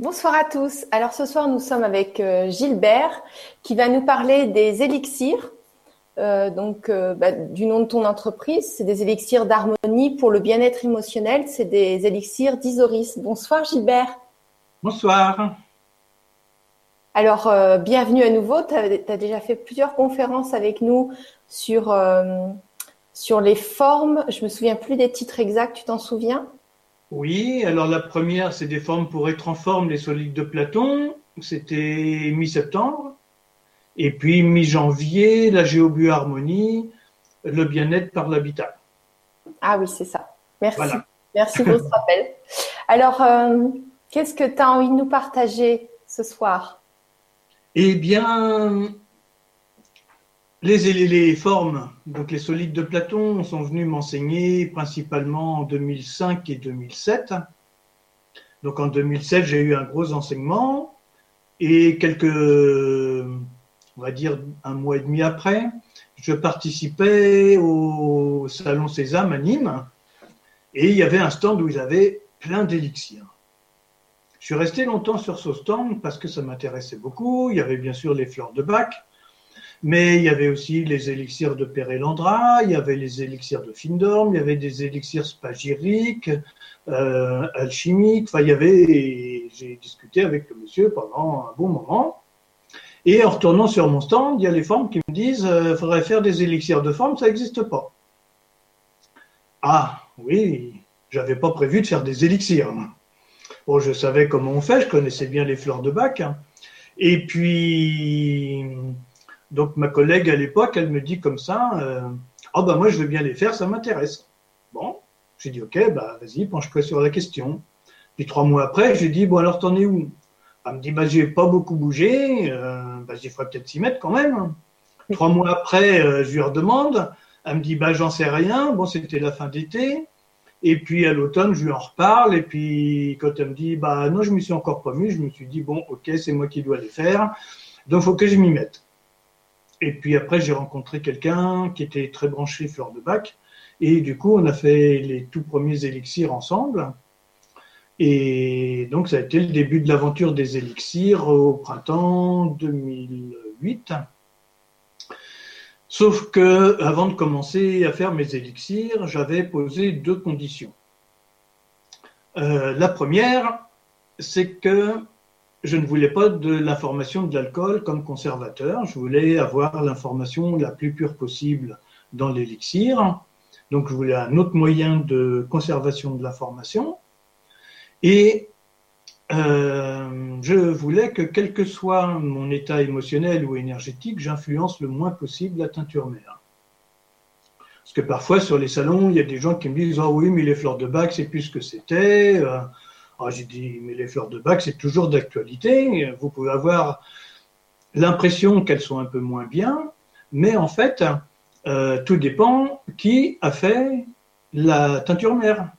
Bonsoir à tous. Alors ce soir, nous sommes avec euh, Gilbert qui va nous parler des élixirs. Euh, donc, euh, bah, du nom de ton entreprise, c'est des élixirs d'harmonie pour le bien-être émotionnel. C'est des élixirs d'Isoris. Bonsoir Gilbert. Bonsoir. Alors, bienvenue à nouveau. Tu as, déjà fait plusieurs conférences avec nous sur, sur les formes. Je me souviens plus des titres exacts. Tu t'en souviens? Oui, alors la première, c'est des formes pour être en forme, les solides de Platon. C'était mi-septembre. Et puis mi-janvier, la géobioharmonie, le bien-être par l'habitat. Ah oui, c'est ça. Merci. Merci pour ce rappel. Alors, euh, qu'est-ce que tu as envie de nous partager ce soir? Eh bien, les, formes, donc les solides de Platon, sont venus m'enseigner principalement en 2005 et 2007. Donc en 2007, j'ai eu un gros enseignement et quelques, on va dire un mois et demi après, je participais au Salon Sésame à Nîmes et il y avait un stand où ils avaient plein d'élixirs. Je suis resté longtemps sur ce stand parce que ça m'intéressait beaucoup. Il y avait bien sûr les fleurs de bac, mais il y avait aussi les élixirs de Pérélandra, il y avait les élixirs de Findorm, il y avait des élixirs spagyriques, euh, alchimiques. Enfin, il y avait. J'ai discuté avec le monsieur pendant un bon moment. Et en retournant sur mon stand, il y a les formes qui me disent euh, faudrait faire des élixirs de forme, ça n'existe pas. Ah, oui, j'avais pas prévu de faire des élixirs. Bon, je savais comment on fait, je connaissais bien les fleurs de bac. Et puis, donc ma collègue à l'époque, elle me dit comme ça, euh, oh bah moi je veux bien les faire, ça m'intéresse. Bon, j'ai dit ok, bah vas-y, penche-toi sur la question. Puis trois mois après, j'ai dit bon alors t'en es où? Elle me dit bah j'ai pas beaucoup bougé, euh, bah j'y ferai peut-être s'y mettre quand même. Trois mois après, euh, je lui redemande, elle me dit bah j'en sais rien, bon c'était la fin d'été. Et puis à l'automne, je lui en reparle. Et puis quand elle me dit bah non, je me suis encore mis, je me suis dit bon ok, c'est moi qui dois les faire, donc faut que je m'y mette. Et puis après, j'ai rencontré quelqu'un qui était très branché fleur de bac. Et du coup, on a fait les tout premiers élixirs ensemble. Et donc, ça a été le début de l'aventure des élixirs au printemps 2008. Sauf que, avant de commencer à faire mes élixirs, j'avais posé deux conditions. Euh, la première, c'est que je ne voulais pas de l'information de l'alcool comme conservateur. Je voulais avoir l'information la plus pure possible dans l'élixir. Donc, je voulais un autre moyen de conservation de l'information. Et euh, je voulais que, quel que soit mon état émotionnel ou énergétique, j'influence le moins possible la teinture mère. Parce que parfois, sur les salons, il y a des gens qui me disent Ah oui, mais les fleurs de bac, c'est plus ce que c'était. Ah, j'ai dit, mais les fleurs de bac, c'est toujours d'actualité. Vous pouvez avoir l'impression qu'elles sont un peu moins bien, mais en fait, euh, tout dépend qui a fait la teinture mère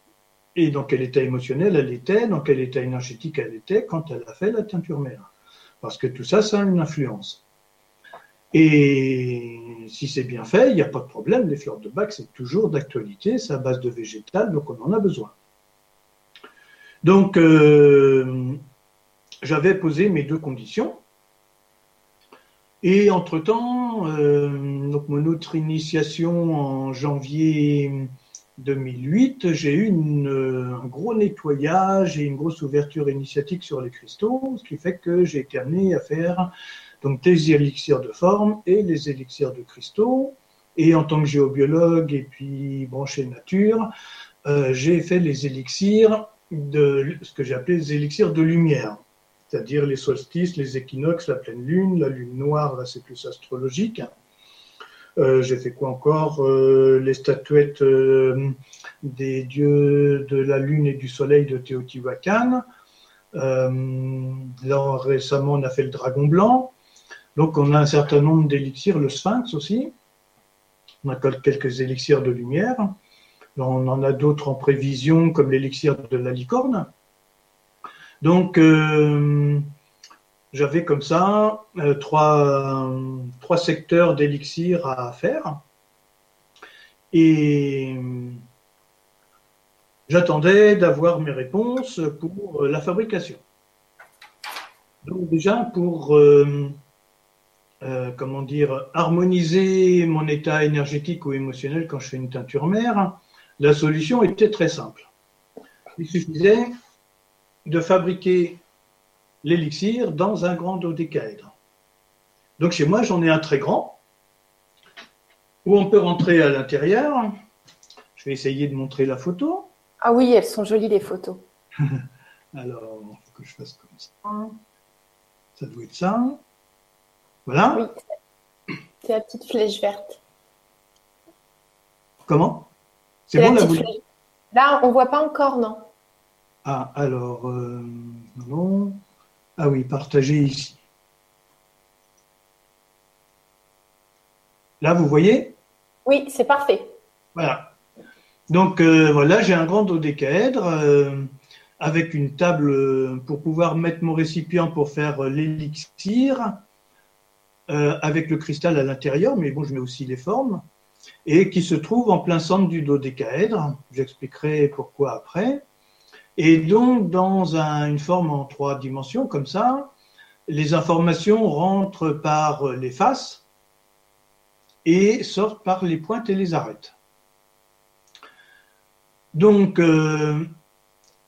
et dans quel état émotionnel elle était, dans quel état énergétique elle était quand elle a fait la teinture mère. Parce que tout ça, ça a une influence. Et si c'est bien fait, il n'y a pas de problème. Les fleurs de bac, c'est toujours d'actualité, c'est à base de végétal, donc on en a besoin. Donc, euh, j'avais posé mes deux conditions. Et entre-temps, euh, mon autre initiation en janvier 2008, j'ai eu un gros nettoyage et une grosse ouverture initiatique sur les cristaux, ce qui fait que j'ai été amené à faire donc des élixirs de forme et les élixirs de cristaux. Et en tant que géobiologue et puis branché nature, euh, j'ai fait les élixirs de ce que j'ai appelé les élixirs de lumière, c'est-à-dire les solstices, les équinoxes, la pleine lune, la lune noire, là c'est plus astrologique. Euh, j'ai fait quoi encore euh, Les statuettes euh, des dieux de la lune et du soleil de Teotihuacan. là récemment on a fait le dragon blanc. Donc on a un certain nombre d'élixirs, le sphinx aussi. On a quelques élixirs de lumière. On en a d'autres en prévision, comme l'élixir de la licorne. Donc, euh, j'avais comme ça euh, trois, trois, secteurs d'élixir à faire. Et j'attendais d'avoir mes réponses pour la fabrication. Donc déjà, pour euh, euh, comment dire, harmoniser mon état énergétique ou émotionnel quand je fais une teinture mère, la solution était très simple. Il suffisait de fabriquer l'élixir dans un grand dodécaèdre. Donc chez moi, j'en ai un très grand, où on peut rentrer à l'intérieur. Je vais essayer de montrer la photo. Ah oui, elles sont jolies les photos. Alors, il faut que je fasse comme ça. Ça doit être ça. Voilà. Oui. C'est la petite flèche verte. Comment? C'est bon là, Là, on ne voit pas encore, non Ah, alors, euh, non. Ah oui, partager ici. Là, vous voyez? Oui, c'est parfait. Voilà. Donc euh, voilà, j'ai un grand dodécaèdre euh, avec une table euh, pour pouvoir mettre mon récipient pour faire l'élixir, avec le cristal à l'intérieur, mais bon, je mets aussi les formes, et qui se trouve en plein centre du dodécaèdre. J'expliquerai pourquoi après. Et donc, dans une forme en trois dimensions, comme ça, les informations rentrent par les faces et sortent par les pointes et les arêtes. Donc, euh,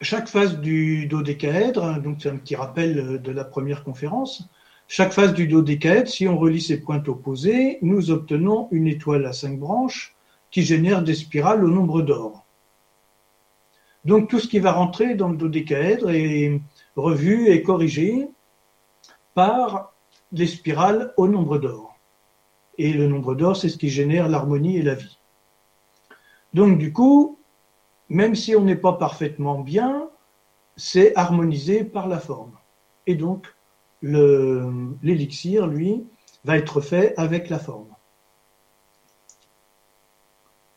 chaque phase du dodécaèdre, donc c'est un petit rappel de la première conférence, chaque phase du dodécaèdre, si on relie ses pointes opposées, nous obtenons une étoile à cinq branches qui génère des spirales au nombre d'or. Donc tout ce qui va rentrer dans le dodécaèdre est revu et corrigé par les spirales au nombre d'or. Et le nombre d'or, c'est ce qui génère l'harmonie et la vie. Donc du coup, même si on n'est pas parfaitement bien, c'est harmonisé par la forme. Et donc, l'élixir, lui, va être fait avec la forme.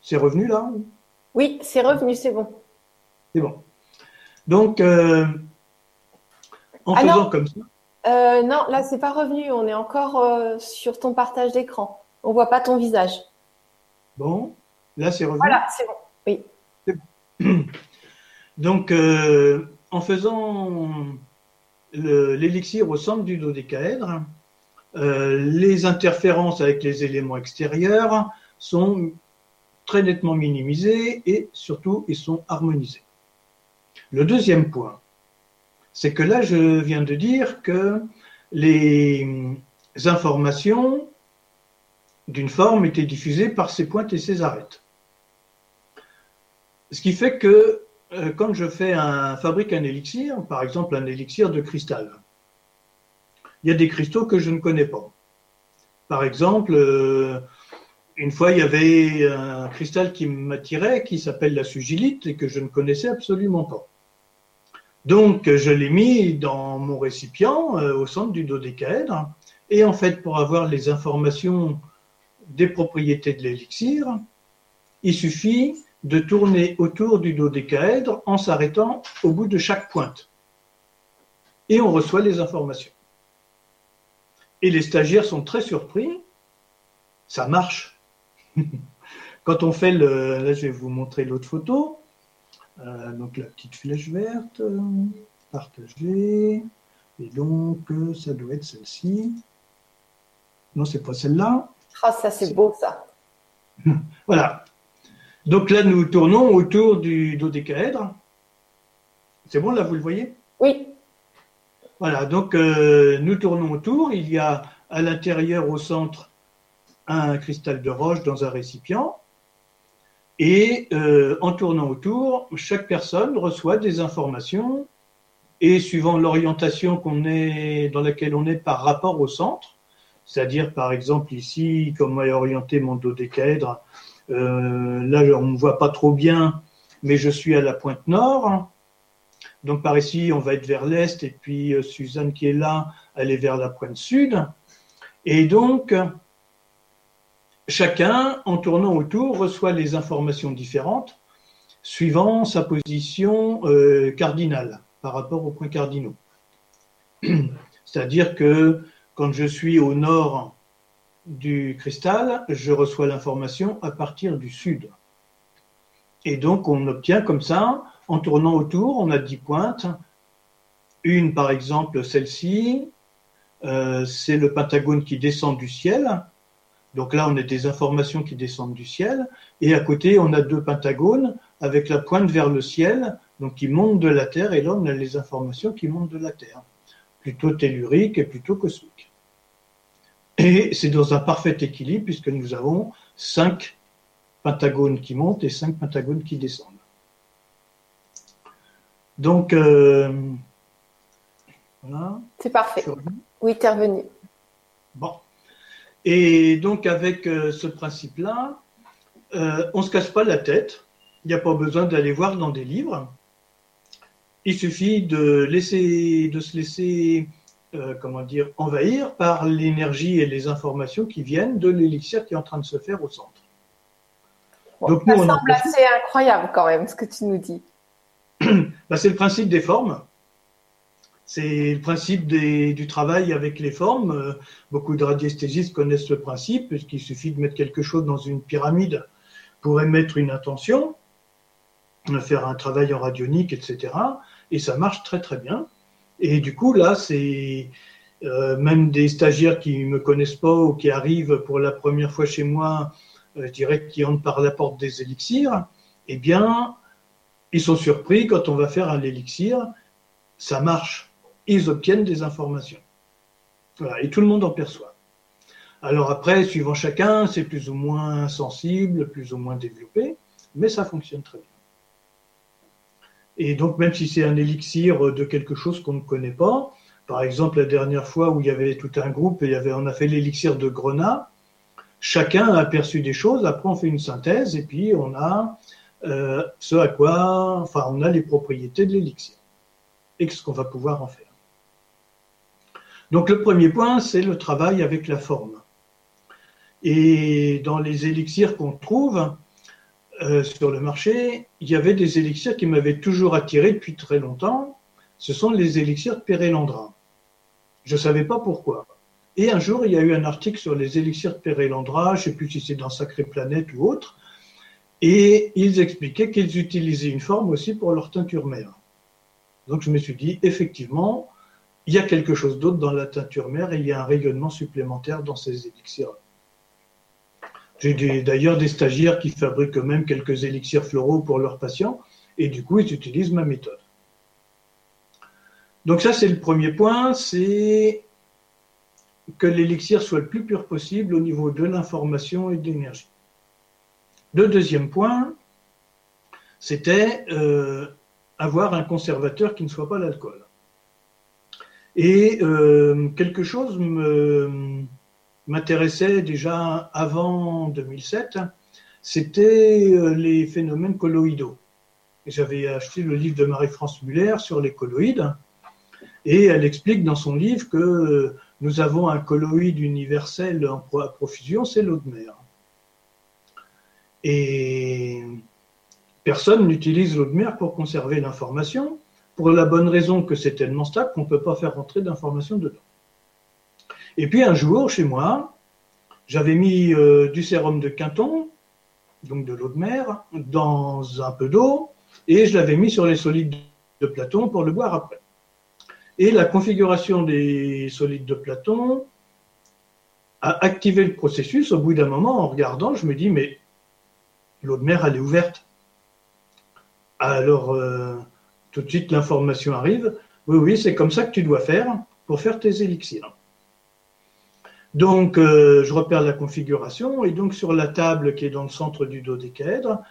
C'est revenu là Oui, c'est revenu, c'est bon. C'est bon. Donc, euh, en ah faisant comme ça. Euh, non, là, c'est pas revenu. On est encore euh, sur ton partage d'écran. On voit pas ton visage. Bon, là, c'est revenu. Voilà, c'est bon. Oui. Donc, en faisant l'élixir au centre du dodécaèdre, euh, les interférences avec les éléments extérieurs sont très nettement minimisées et surtout ils sont harmonisés. Le deuxième point, c'est que là je viens de dire que les informations d'une forme étaient diffusées par ses pointes et ses arêtes. Ce qui fait que quand je fais un, fabrique un élixir, par exemple un élixir de cristal, il y a des cristaux que je ne connais pas. Par exemple, euh, une fois, il y avait un cristal qui m'attirait, qui s'appelle la sugilite, et que je ne connaissais absolument pas. Donc, je l'ai mis dans mon récipient euh, au centre du dodécaèdre. Et en fait, pour avoir les informations des propriétés de l'élixir, il suffit de tourner autour du dodécaèdre en s'arrêtant au bout de chaque pointe. Et on reçoit les informations. Et les stagiaires sont très surpris. Ça marche. Quand on fait le. Là, je vais vous montrer l'autre photo. Euh, donc la petite flèche verte, partagée. Et donc, euh, ça doit être celle-ci. Non, c'est pas celle-là. Ah, ça, c'est beau, ça. voilà. Donc là, nous tournons autour du dodécaèdre. C'est bon, là, vous le voyez? Oui. Voilà, donc euh, nous tournons autour. Il y a à l'intérieur, au centre, un cristal de roche dans un récipient. Et euh, en tournant autour, chaque personne reçoit des informations et suivant l'orientation qu'on est, dans laquelle on est par rapport au centre, c'est-à-dire par exemple ici, comment est orienté mon dodécaèdre, euh, là, on ne voit pas trop bien, mais je suis à la pointe nord. Donc par ici, on va être vers l'est, et puis euh, Suzanne qui est là, elle est vers la pointe sud. Et donc, chacun, en tournant autour, reçoit les informations différentes suivant sa position euh, cardinale par rapport aux points cardinaux. C'est-à-dire que quand je suis au nord du cristal, je reçois l'information à partir du sud. Et donc, on obtient comme ça, en tournant autour, on a 10 pointes, Une, par exemple, celle-ci, euh, c'est le pentagone qui descend du ciel. Donc là, on a des informations qui descendent du ciel. Et à côté, on a deux pentagones avec la pointe vers le ciel, donc qui montent de la Terre. Et là, on a les informations qui montent de la Terre, plutôt telluriques et plutôt cosmiques. Et c'est dans un parfait équilibre puisque nous avons cinq pentagones qui montent et cinq pentagones qui descendent. Donc, euh, voilà. C'est parfait. Oui, tu revenu. Bon. Et donc, avec euh, ce principe-là, euh, on ne se casse pas la tête. Il n'y a pas besoin d'aller voir dans des livres. Il suffit de, laisser, de se laisser euh, comment dire, envahir par l'énergie et les informations qui viennent de l'élixir qui est en train de se faire au centre. Donc, ça semble assez incroyable quand même ce que tu nous dis. Bah, c'est le principe des formes. C'est le principe du travail avec les formes. Euh, beaucoup de radiesthésistes connaissent le principe, puisqu'il suffit de mettre quelque chose dans une pyramide pour émettre une intention, faire un travail en radionique, etc. Et ça marche très très bien. Et du coup, là, c'est euh, même des stagiaires qui ne me connaissent pas ou qui arrivent pour la première fois chez moi, euh, je dirais, qui entrent par la porte des élixirs, eh bien, ils sont surpris quand on va faire un élixir, ça marche. Ils obtiennent des informations. Voilà, et tout le monde en perçoit. Alors après, suivant chacun, c'est plus ou moins sensible, plus ou moins développé, mais ça fonctionne très bien. Et donc, même si c'est un élixir de quelque chose qu'on ne connaît pas, par exemple, la dernière fois où il y avait tout un groupe et il y avait, on a fait l'élixir de Grenat, chacun a aperçu des choses, après on fait une synthèse et puis on a euh, ce à quoi, enfin, on a les propriétés de l'élixir et ce qu'on va pouvoir en faire. Donc le premier point, c'est le travail avec la forme. Et dans les élixirs qu'on trouve, euh, sur le marché, il y avait des élixirs qui m'avaient toujours attiré depuis très longtemps. Ce sont les élixirs de Pérélandra. Je ne savais pas pourquoi. Et un jour, il y a eu un article sur les élixirs de Pérélandra, je ne sais plus si c'est dans Sacré Planète ou autre, et ils expliquaient qu'ils utilisaient une forme aussi pour leur teinture mère. Donc je me suis dit, effectivement, il y a quelque chose d'autre dans la teinture mère et il y a un rayonnement supplémentaire dans ces élixirs. J'ai d'ailleurs des stagiaires qui fabriquent eux-mêmes quelques élixirs floraux pour leurs patients, et du coup, ils utilisent ma méthode. Donc ça, c'est le premier point, c'est que l'élixir soit le plus pur possible au niveau de l'information et de l'énergie. Le deuxième point, c'était euh, avoir un conservateur qui ne soit pas l'alcool. Et euh, quelque chose me, m'intéressait déjà avant 2007, c'était euh, les phénomènes colloïdaux. J'avais acheté le livre de Marie-France Muller sur les colloïdes, et elle explique dans son livre que nous avons un colloïde universel en profusion, c'est l'eau de mer. Et personne n'utilise l'eau de mer pour conserver l'information, pour la bonne raison que c'est tellement stable qu'on ne peut pas faire rentrer d'informations dedans. Et puis un jour, chez moi, j'avais mis euh, du sérum de Quinton, donc de l'eau de mer, dans un peu d'eau, et je l'avais mis sur les solides de Platon pour le boire après. Et la configuration des solides de Platon a activé le processus. Au bout d'un moment, en regardant, je me dis, mais l'eau de mer, elle est ouverte. Alors, euh, tout de suite, l'information arrive. Oui, oui, c'est comme ça que tu dois faire pour faire tes élixirs. Donc, euh, je repère la configuration et donc sur la table qui est dans le centre du dodécaèdre,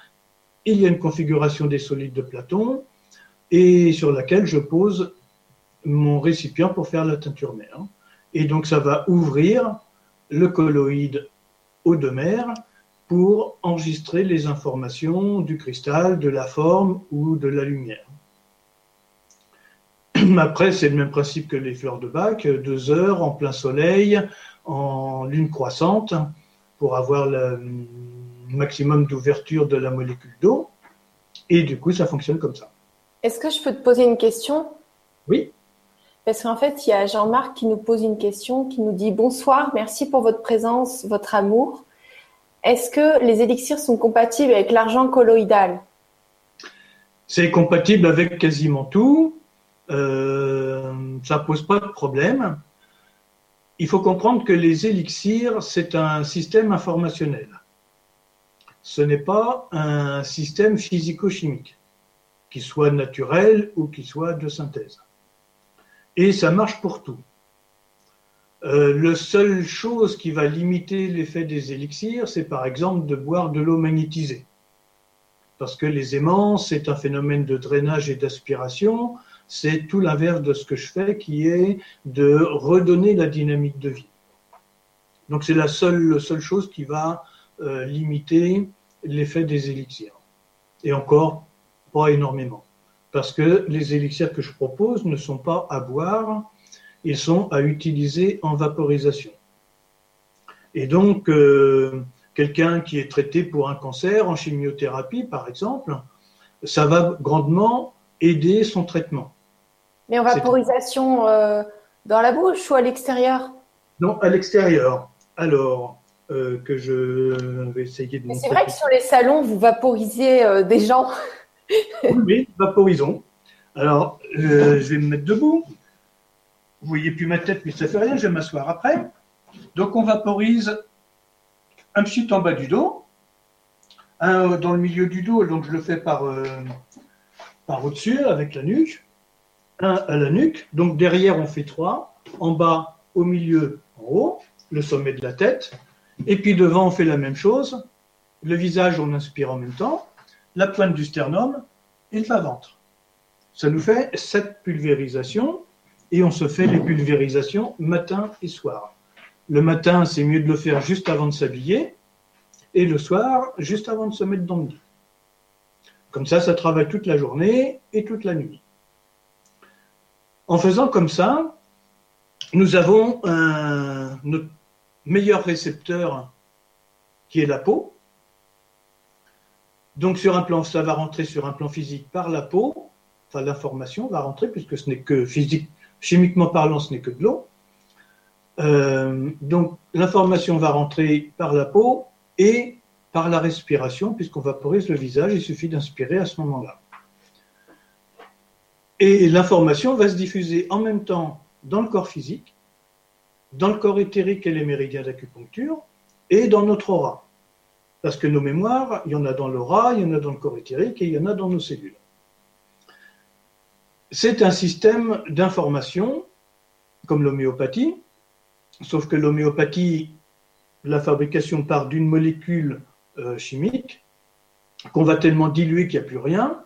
il y a une configuration des solides de Platon et sur laquelle je pose mon récipient pour faire la teinture mère. Et donc, ça va ouvrir le colloïde eau de mer pour enregistrer les informations du cristal, de la forme ou de la lumière. Après, c'est le même principe que les fleurs de bac, deux heures en plein soleil, en lune croissante pour avoir le maximum d'ouverture de la molécule d'eau. Et du coup, ça fonctionne comme ça. Est-ce que je peux te poser une question? Oui. Parce qu'en fait, il y a Jean-Marc qui nous pose une question, qui nous dit Bonsoir, merci pour votre présence, votre amour. Est-ce que les élixirs sont compatibles avec l'argent colloïdal? C'est compatible avec quasiment tout. Euh, ça pose pas de problème. Il faut comprendre que les élixirs, c'est un système informationnel. Ce n'est pas un système physico-chimique, qui soit naturel ou qui soit de synthèse. Et ça marche pour tout. Euh, la seule chose qui va limiter l'effet des élixirs, c'est par exemple de boire de l'eau magnétisée. Parce que les aimants, c'est un phénomène de drainage et d'aspiration, c'est tout l'inverse de ce que je fais, qui est de redonner la dynamique de vie. Donc c'est la seule, seule chose qui va euh, limiter l'effet des élixirs. Et encore, pas énormément. Parce que les élixirs que je propose ne sont pas à boire, ils sont à utiliser en vaporisation. Et donc, euh, quelqu'un qui est traité pour un cancer en chimiothérapie, par exemple, ça va grandement aider son traitement. Mais en vaporisation euh, dans la bouche ou à l'extérieur? Non, à l'extérieur. Alors, euh, que je vais essayer de. C'est vrai que sur les salons, vous vaporisez des gens. oui, vaporisons. Alors, je vais me mettre debout. Vous voyez plus ma tête, mais ça fait rien, je vais m'asseoir après. Donc on vaporise un petit en bas du dos, un dans le milieu du dos, donc je le fais par, euh, par au-dessus avec la nuque, un à la nuque, donc derrière on fait trois, en bas, au milieu, en haut, le sommet de la tête, et puis devant on fait la même chose, le visage on inspire en même temps, la pointe du sternum et le ventre. Ça nous fait sept pulvérisations et on se fait les pulvérisations matin et soir. Le matin, c'est mieux de le faire juste avant de s'habiller et le soir, juste avant de se mettre dans le lit. Comme ça, ça travaille toute la journée et toute la nuit. En faisant comme ça, nous avons notre meilleur récepteur qui est la peau. Donc sur un plan, ça va rentrer sur un plan physique par la peau, enfin l'information va rentrer puisque ce n'est que physique Chimiquement parlant, ce n'est que de l'eau. Euh, donc l'information va rentrer par la peau et par la respiration, puisqu'on vaporise le visage, il suffit d'inspirer à ce moment-là. Et l'information va se diffuser en même temps dans le corps physique, dans le corps éthérique et les méridiens d'acupuncture, et dans notre aura. Parce que nos mémoires, il y en a dans l'aura, il y en a dans le corps éthérique et il y en a dans nos cellules c'est un système d'information comme l'homéopathie, sauf que l'homéopathie, la fabrication part d'une molécule euh, chimique qu'on va tellement diluer qu'il n'y a plus rien,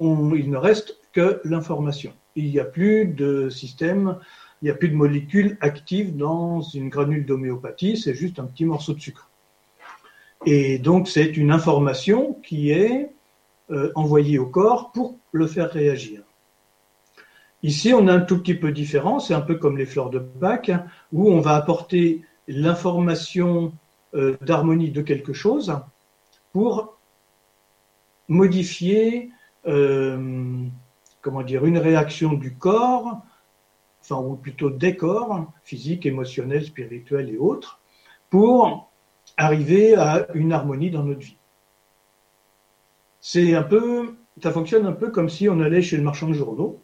il ne reste que l'information. Il n'y a plus de système, il n'y a plus de molécules actives dans une granule d'homéopathie, c'est juste un petit morceau de sucre. Et donc c'est une information qui est euh, envoyée au corps pour le faire réagir. Ici, on a un tout petit peu différent, c'est un peu comme les fleurs de Bach, où on va apporter l'information euh, d'harmonie de quelque chose pour modifier, euh, comment dire, une réaction du corps, enfin, ou plutôt des corps, physiques, émotionnels, spirituels et autres, pour arriver à une harmonie dans notre vie. C'est un peu, ça fonctionne un peu comme si on allait chez le marchand de journaux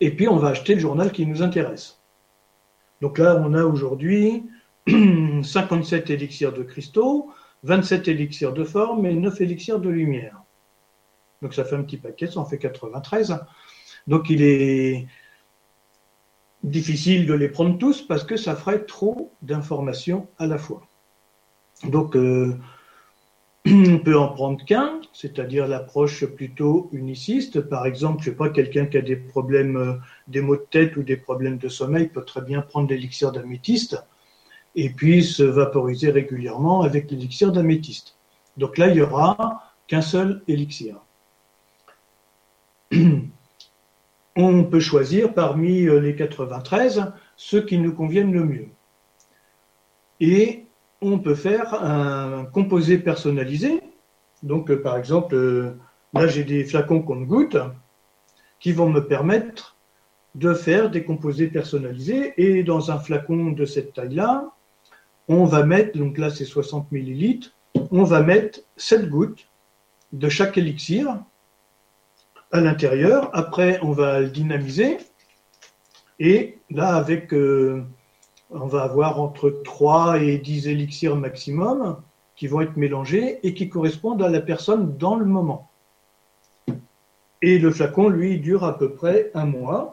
et puis on va acheter le journal qui nous intéresse. Donc là, on a aujourd'hui 57 élixirs de cristaux, 27 élixirs de forme et 9 élixirs de lumière. Donc ça fait un petit paquet, ça en fait 93. Donc il est difficile de les prendre tous parce que ça ferait trop d'informations à la fois. Donc euh, on peut en prendre qu'un, c'est-à-dire l'approche plutôt uniciste. Par exemple, je sais pas, quelqu'un qui a des problèmes, euh, des maux de tête ou des problèmes de sommeil peut très bien prendre l'élixir d'améthyste et puis se vaporiser régulièrement avec l'élixir d'améthyste. Donc là, il y aura qu'un seul élixir. On peut choisir parmi euh, les 93 ceux qui nous conviennent le mieux. Et on peut faire un composé personnalisé. Donc, euh, par exemple, euh, là, j'ai des flacons goûte qui vont me permettre de faire des composés personnalisés. Et dans un flacon de cette taille-là, on va mettre, donc là, c'est 60 millilitres, on va mettre 7 gouttes de chaque élixir à l'intérieur. Après, on va le dynamiser Et là, avec, euh, on va avoir entre 3 et 10 élixirs maximum qui vont être mélangés et qui correspondent à la personne dans le moment. Et le flacon, lui, dure à peu près un mois.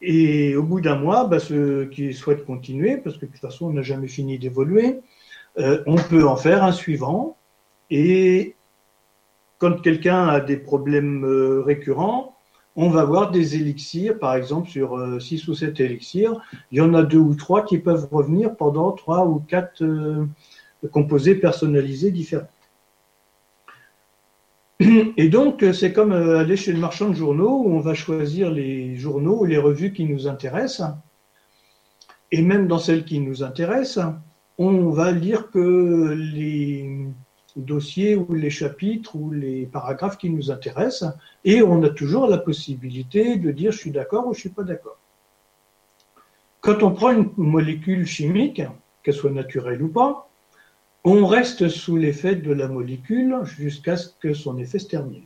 Et au bout d'un mois, bah, ceux qui souhaitent continuer, parce que de toute façon, on n'a jamais fini d'évoluer, euh, on peut en faire un suivant. Et quand quelqu'un a des problèmes euh, récurrents, on va voir des élixirs, par exemple sur 6 euh, ou 7 élixirs, il y en a deux ou trois qui peuvent revenir pendant trois ou quatre composés personnalisés différents. Et donc, c'est comme euh, aller chez le marchand de journaux où on va choisir les journaux ou les revues qui nous intéressent. Et même dans celles qui nous intéressent, on va lire que les dossiers ou les chapitres ou les paragraphes qui nous intéressent. Et on a toujours la possibilité de dire je suis d'accord ou je ne suis pas d'accord. Quand on prend une molécule chimique, qu'elle soit naturelle ou pas, on reste sous l'effet de la molécule jusqu'à ce que son effet se termine.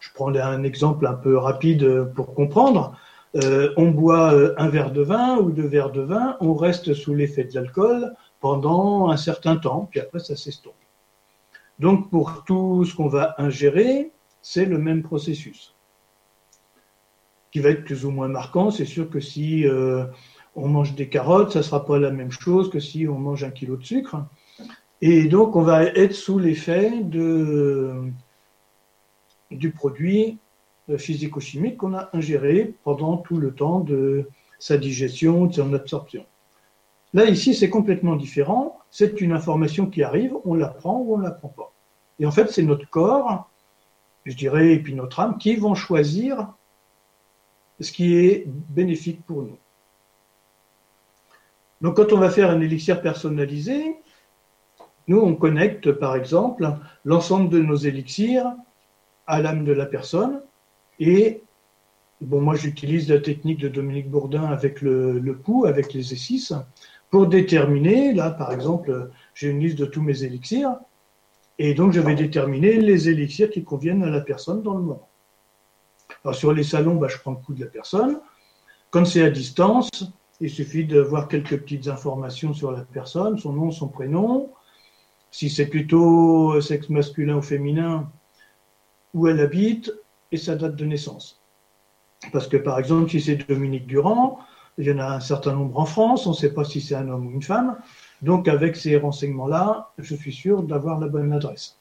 Je prends un exemple un peu rapide pour comprendre. Euh, on boit euh, un verre de vin ou deux verres de vin, on reste sous l'effet de l'alcool pendant un certain temps, puis après ça s'estompe. Donc pour tout ce qu'on va ingérer, c'est le même processus. Qui va être plus ou moins marquant, c'est sûr que si euh, on mange des carottes, ça ne sera pas la même chose que si on mange un kilo de sucre. Et donc, on va être sous l'effet du produit physico-chimique qu'on a ingéré pendant tout le temps de sa digestion, de son absorption. Là, ici, c'est complètement différent. C'est une information qui arrive, on la prend ou on ne la prend pas. Et en fait, c'est notre corps, je dirais, et puis notre âme, qui vont choisir ce qui est bénéfique pour nous. Donc, quand on va faire un élixir personnalisé, nous, on connecte, par exemple, l'ensemble de nos élixirs à l'âme de la personne. Et, bon, moi, j'utilise la technique de Dominique Bourdin avec le, le pouls, avec les E6, pour déterminer, là, par exemple, j'ai une liste de tous mes élixirs. Et donc, je vais déterminer les élixirs qui conviennent à la personne dans le moment. Alors, sur les salons, bah, je prends le coup de la personne. Quand c'est à distance, il suffit de voir quelques petites informations sur la personne, son nom, son prénom, si c'est plutôt sexe masculin ou féminin, où elle habite et sa date de naissance. Parce que par exemple, si c'est Dominique Durand, il y en a un certain nombre en France, on ne sait pas si c'est un homme ou une femme. Donc avec ces renseignements-là, je suis sûr d'avoir la bonne adresse.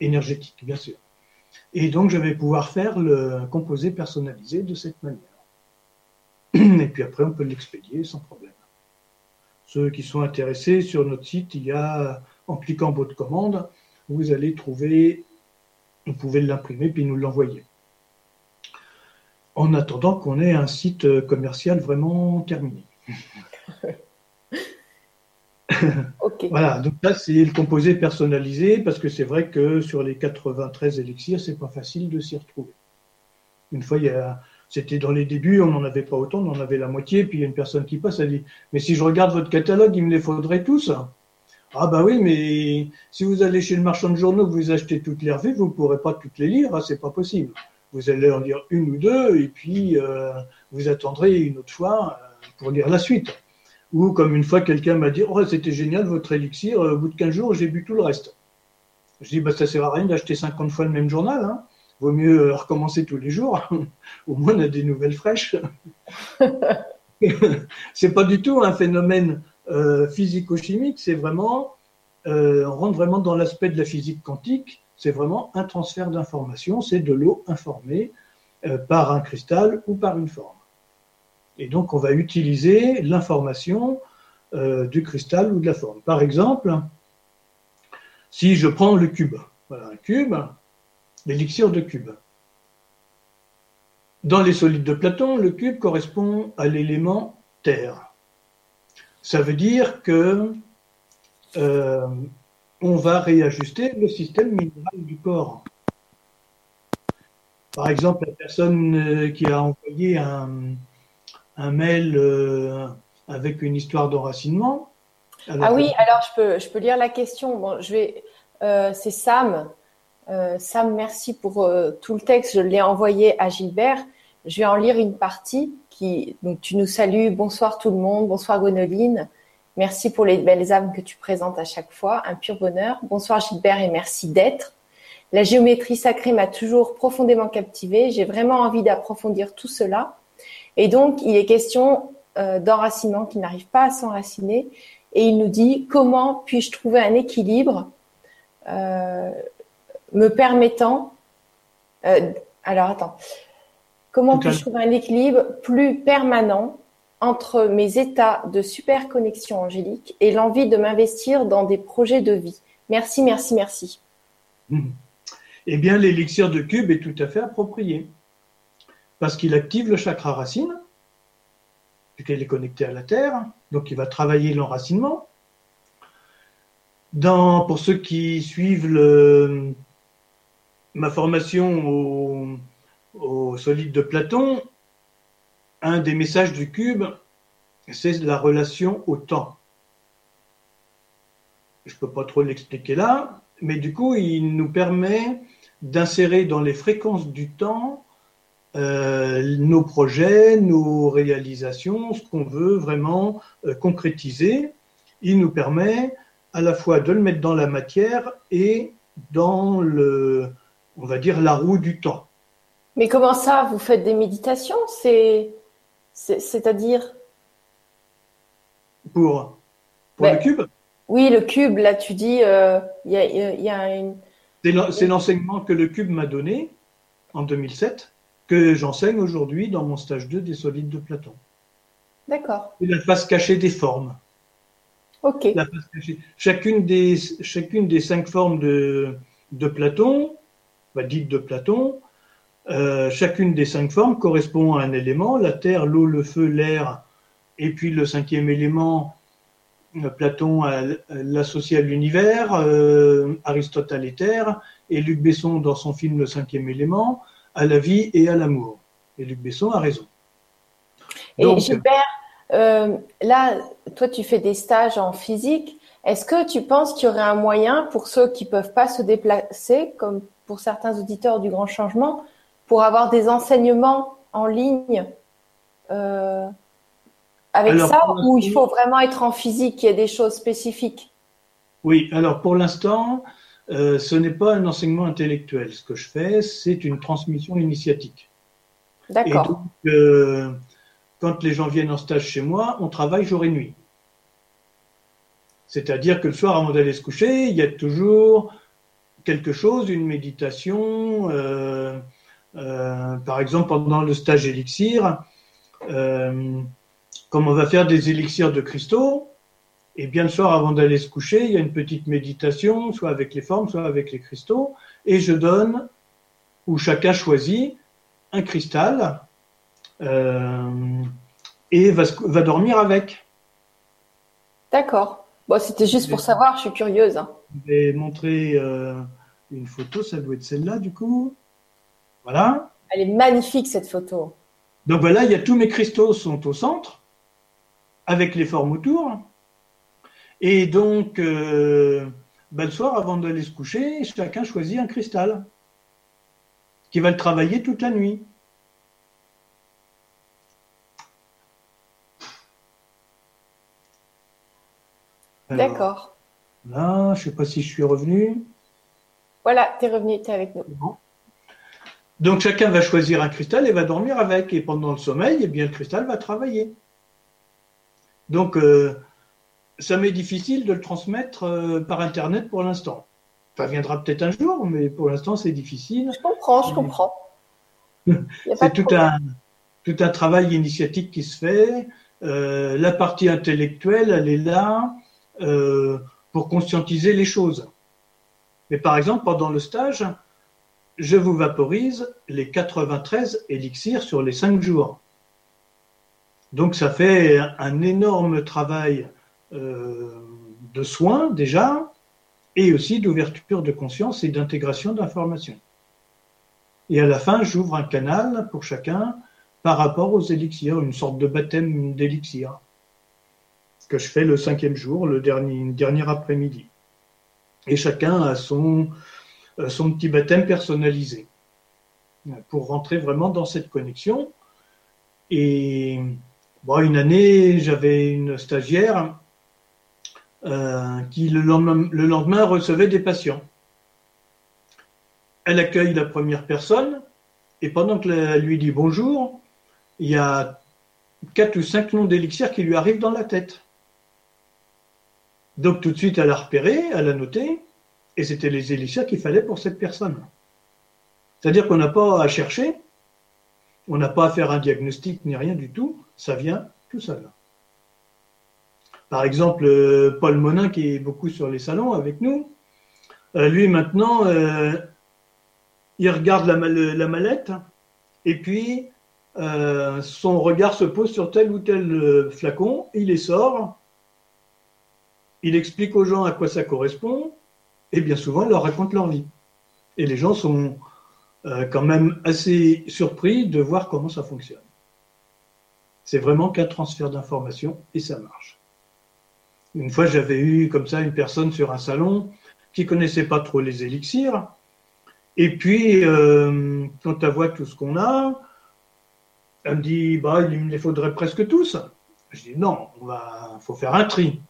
Énergétique, bien sûr. Et donc je vais pouvoir faire le composé personnalisé de cette manière. Et puis après, on peut l'expédier sans problème. Ceux qui sont intéressés, sur notre site, il y a, en cliquant votre commande, vous allez trouver, vous pouvez l'imprimer puis nous l'envoyer. En attendant qu'on ait un site commercial vraiment terminé. Voilà, donc là c'est le composé personnalisé parce que c'est vrai que sur les 93 élixirs, c'est pas facile de s'y retrouver. Une fois, il y a c'était dans les débuts, on n'en avait pas autant, on en avait la moitié, puis il y a une personne qui passe, elle dit Mais si je regarde votre catalogue, il me les faudrait tous. Ah bah oui, mais si vous allez chez le marchand de journaux, vous achetez toutes les revues, vous ne pourrez pas toutes les lire, hein, c'est pas possible. Vous allez en lire une ou deux, et puis euh, vous attendrez une autre fois euh, pour lire la suite. Ou comme une fois, quelqu'un m'a dit Oh, c'était génial votre élixir, au bout de 15 jours, j'ai bu tout le reste. Je dis bah, Ça sert à rien d'acheter 50 fois le même journal. Hein vaut mieux euh, recommencer tous les jours. Au moins, on a des nouvelles fraîches. c'est pas du tout un phénomène euh, physico-chimique, c'est vraiment, euh, on rentre vraiment dans l'aspect de la physique quantique, c'est vraiment un transfert d'informations, c'est de l'eau informée par un cristal ou par une forme. Et donc, on va utiliser l'information du cristal ou de la forme. Par exemple, si je prends le cube, voilà un cube, l'élixir de cube. Dans les solides de Platon, le cube correspond à l'élément terre. Ça veut dire que euh, on va réajuster le système minéral du corps. Par exemple, la personne euh, qui a envoyé un, mail euh, avec une histoire d'enracinement. Ah oui, alors je peux, je peux lire la question. Bon, je vais, c'est Sam euh, Sam, merci pour euh, tout le texte. Je l'ai envoyé à Gilbert. Je vais en lire une partie qui, donc tu nous salues. Bonsoir tout le monde. Bonsoir Gwenoline. Merci pour les belles âmes que tu présentes à chaque fois. Un pur bonheur. Bonsoir Gilbert et merci d'être. La géométrie sacrée m'a toujours profondément captivée. J'ai vraiment envie d'approfondir tout cela. Et donc, il est question euh, d'enracinement qui n'arrive pas à s'enraciner. Et il nous dit comment puis-je trouver un équilibre euh, me permettant. Euh, alors, attends. Comment puis-je trouver un équilibre plus permanent entre mes états de super connexion angélique et l'envie de m'investir dans des projets de vie Merci, merci, merci. Eh bien, l'élixir de cube est tout à fait approprié parce qu'il active le chakra racine, puisqu'il est connecté à la Terre, donc il va travailler l'enracinement. Pour ceux qui suivent ma formation au solide de Platon, un des messages du cube, c'est la relation au temps. Je ne peux pas trop l'expliquer là, mais du coup, il nous permet d'insérer dans les fréquences du temps euh, nos projets, nos réalisations, ce qu'on veut vraiment euh, concrétiser. Il nous permet à la fois de le mettre dans la matière et dans le, on va dire, la roue du temps. Mais comment ça Vous faites des méditations? C'est c'est-à-dire Pour, pour le ben, cube? Oui, le cube, là tu dis, euh, il y, a, une... C'est l'enseignement que le cube m'a donné en 2007, que j'enseigne aujourd'hui dans mon stage 2 des solides de Platon. D'accord. La face cachée des formes. Ok. La face cachée. Chacune, des, chacune des cinq formes de, de Platon, bah, dites de Platon, euh, chacune des cinq formes correspond à un élément, la terre, l'eau, le feu, l'air, et puis le cinquième élément, euh, Platon l'associe à l'univers, euh, Aristote à l'éther, et Luc Besson, dans son film Le cinquième élément, à la vie et à l'amour. Et Luc Besson a raison. Et Gilbert, là, toi, tu fais des stages en physique. Est-ce que tu penses qu'il y aurait un moyen pour ceux qui ne peuvent pas se déplacer, comme pour certains auditeurs du Grand Changement, pour avoir des enseignements en ligne euh, avec ça ou il faut vraiment être en physique, il y a des choses spécifiques? Oui, alors pour l'instant, euh, ce n'est pas un enseignement intellectuel. Ce que je fais, c'est une transmission initiatique. D'accord. Euh, quand les gens viennent en stage chez moi, on travaille jour et nuit. C'est-à-dire que le soir, avant d'aller se coucher, il y a toujours quelque chose, une méditation, par exemple, pendant le stage élixir, euh, comme on va faire des élixirs de cristaux, et bien le soir avant d'aller se coucher, il y a une petite méditation, soit avec les formes, soit avec les cristaux, et je donne, ou chacun choisit, un cristal euh, et va, va, dormir avec. D'accord. Bon, c'était juste pour savoir, je suis curieuse. Hein. Je vais montrer une photo, ça doit être celle-là du coup. Voilà. Elle est magnifique cette photo. Donc voilà, il y a tous mes cristaux sont au centre, avec les formes autour. Et donc, euh, ben, le soir, avant d'aller se coucher, chacun choisit un cristal qui va le travailler toute la nuit. D'accord. Là, je ne sais pas si je suis revenu. Voilà, tu es revenu, tu es avec nous. Donc chacun va choisir un cristal et va dormir avec. Et pendant le sommeil, eh bien, le cristal va travailler. Donc euh, ça m'est difficile de le transmettre euh, par Internet pour l'instant. Ça viendra peut-être un jour, mais pour l'instant c'est difficile. Je comprends, je comprends. c'est tout un, tout un travail initiatique qui se fait. Euh, la partie intellectuelle, elle est là pour conscientiser les choses. Mais par exemple, pendant le stage, je vous vaporise les 93 élixirs sur les 5 jours. Donc ça fait un énorme travail euh, de soins déjà, et aussi d'ouverture de conscience et d'intégration d'informations. Et à la fin, j'ouvre un canal pour chacun par rapport aux élixirs, une sorte de baptême d'élixir, que je fais le cinquième jour, le dernier, dernier après-midi. Et chacun a son, son petit baptême personnalisé. pour rentrer vraiment dans cette connexion. Et bon, une année, j'avais une stagiaire euh, qui le lendemain, recevait des patients. Elle accueille la première personne et pendant qu'elle lui dit bonjour, il y a quatre ou cinq noms d'élixir qui lui arrivent dans la tête. Donc tout de suite, elle a repéré, elle a noté, et c'était les élixirs qu'il fallait pour cette personne. C'est-à-dire qu'on n'a pas à chercher, on n'a pas à faire un diagnostic ni rien du tout, ça vient tout seul. Par exemple, euh, Paul Monin, qui est beaucoup sur les salons avec nous, euh, lui maintenant, euh, il regarde la, la, mallette et puis son regard se pose sur tel ou tel flacon, il les sort, il explique aux gens à quoi ça correspond et bien souvent il leur raconte leur vie. Et les gens sont quand même assez surpris de voir comment ça fonctionne. C'est vraiment qu'un transfert d'informations et ça marche. Une fois, j'avais eu comme ça une personne sur un salon qui connaissait pas trop les élixirs. Et puis, euh, quand elle voit tout ce qu'on a, elle me dit, bah, il me les faudrait presque tous. Je dis, non, il faut faire un tri.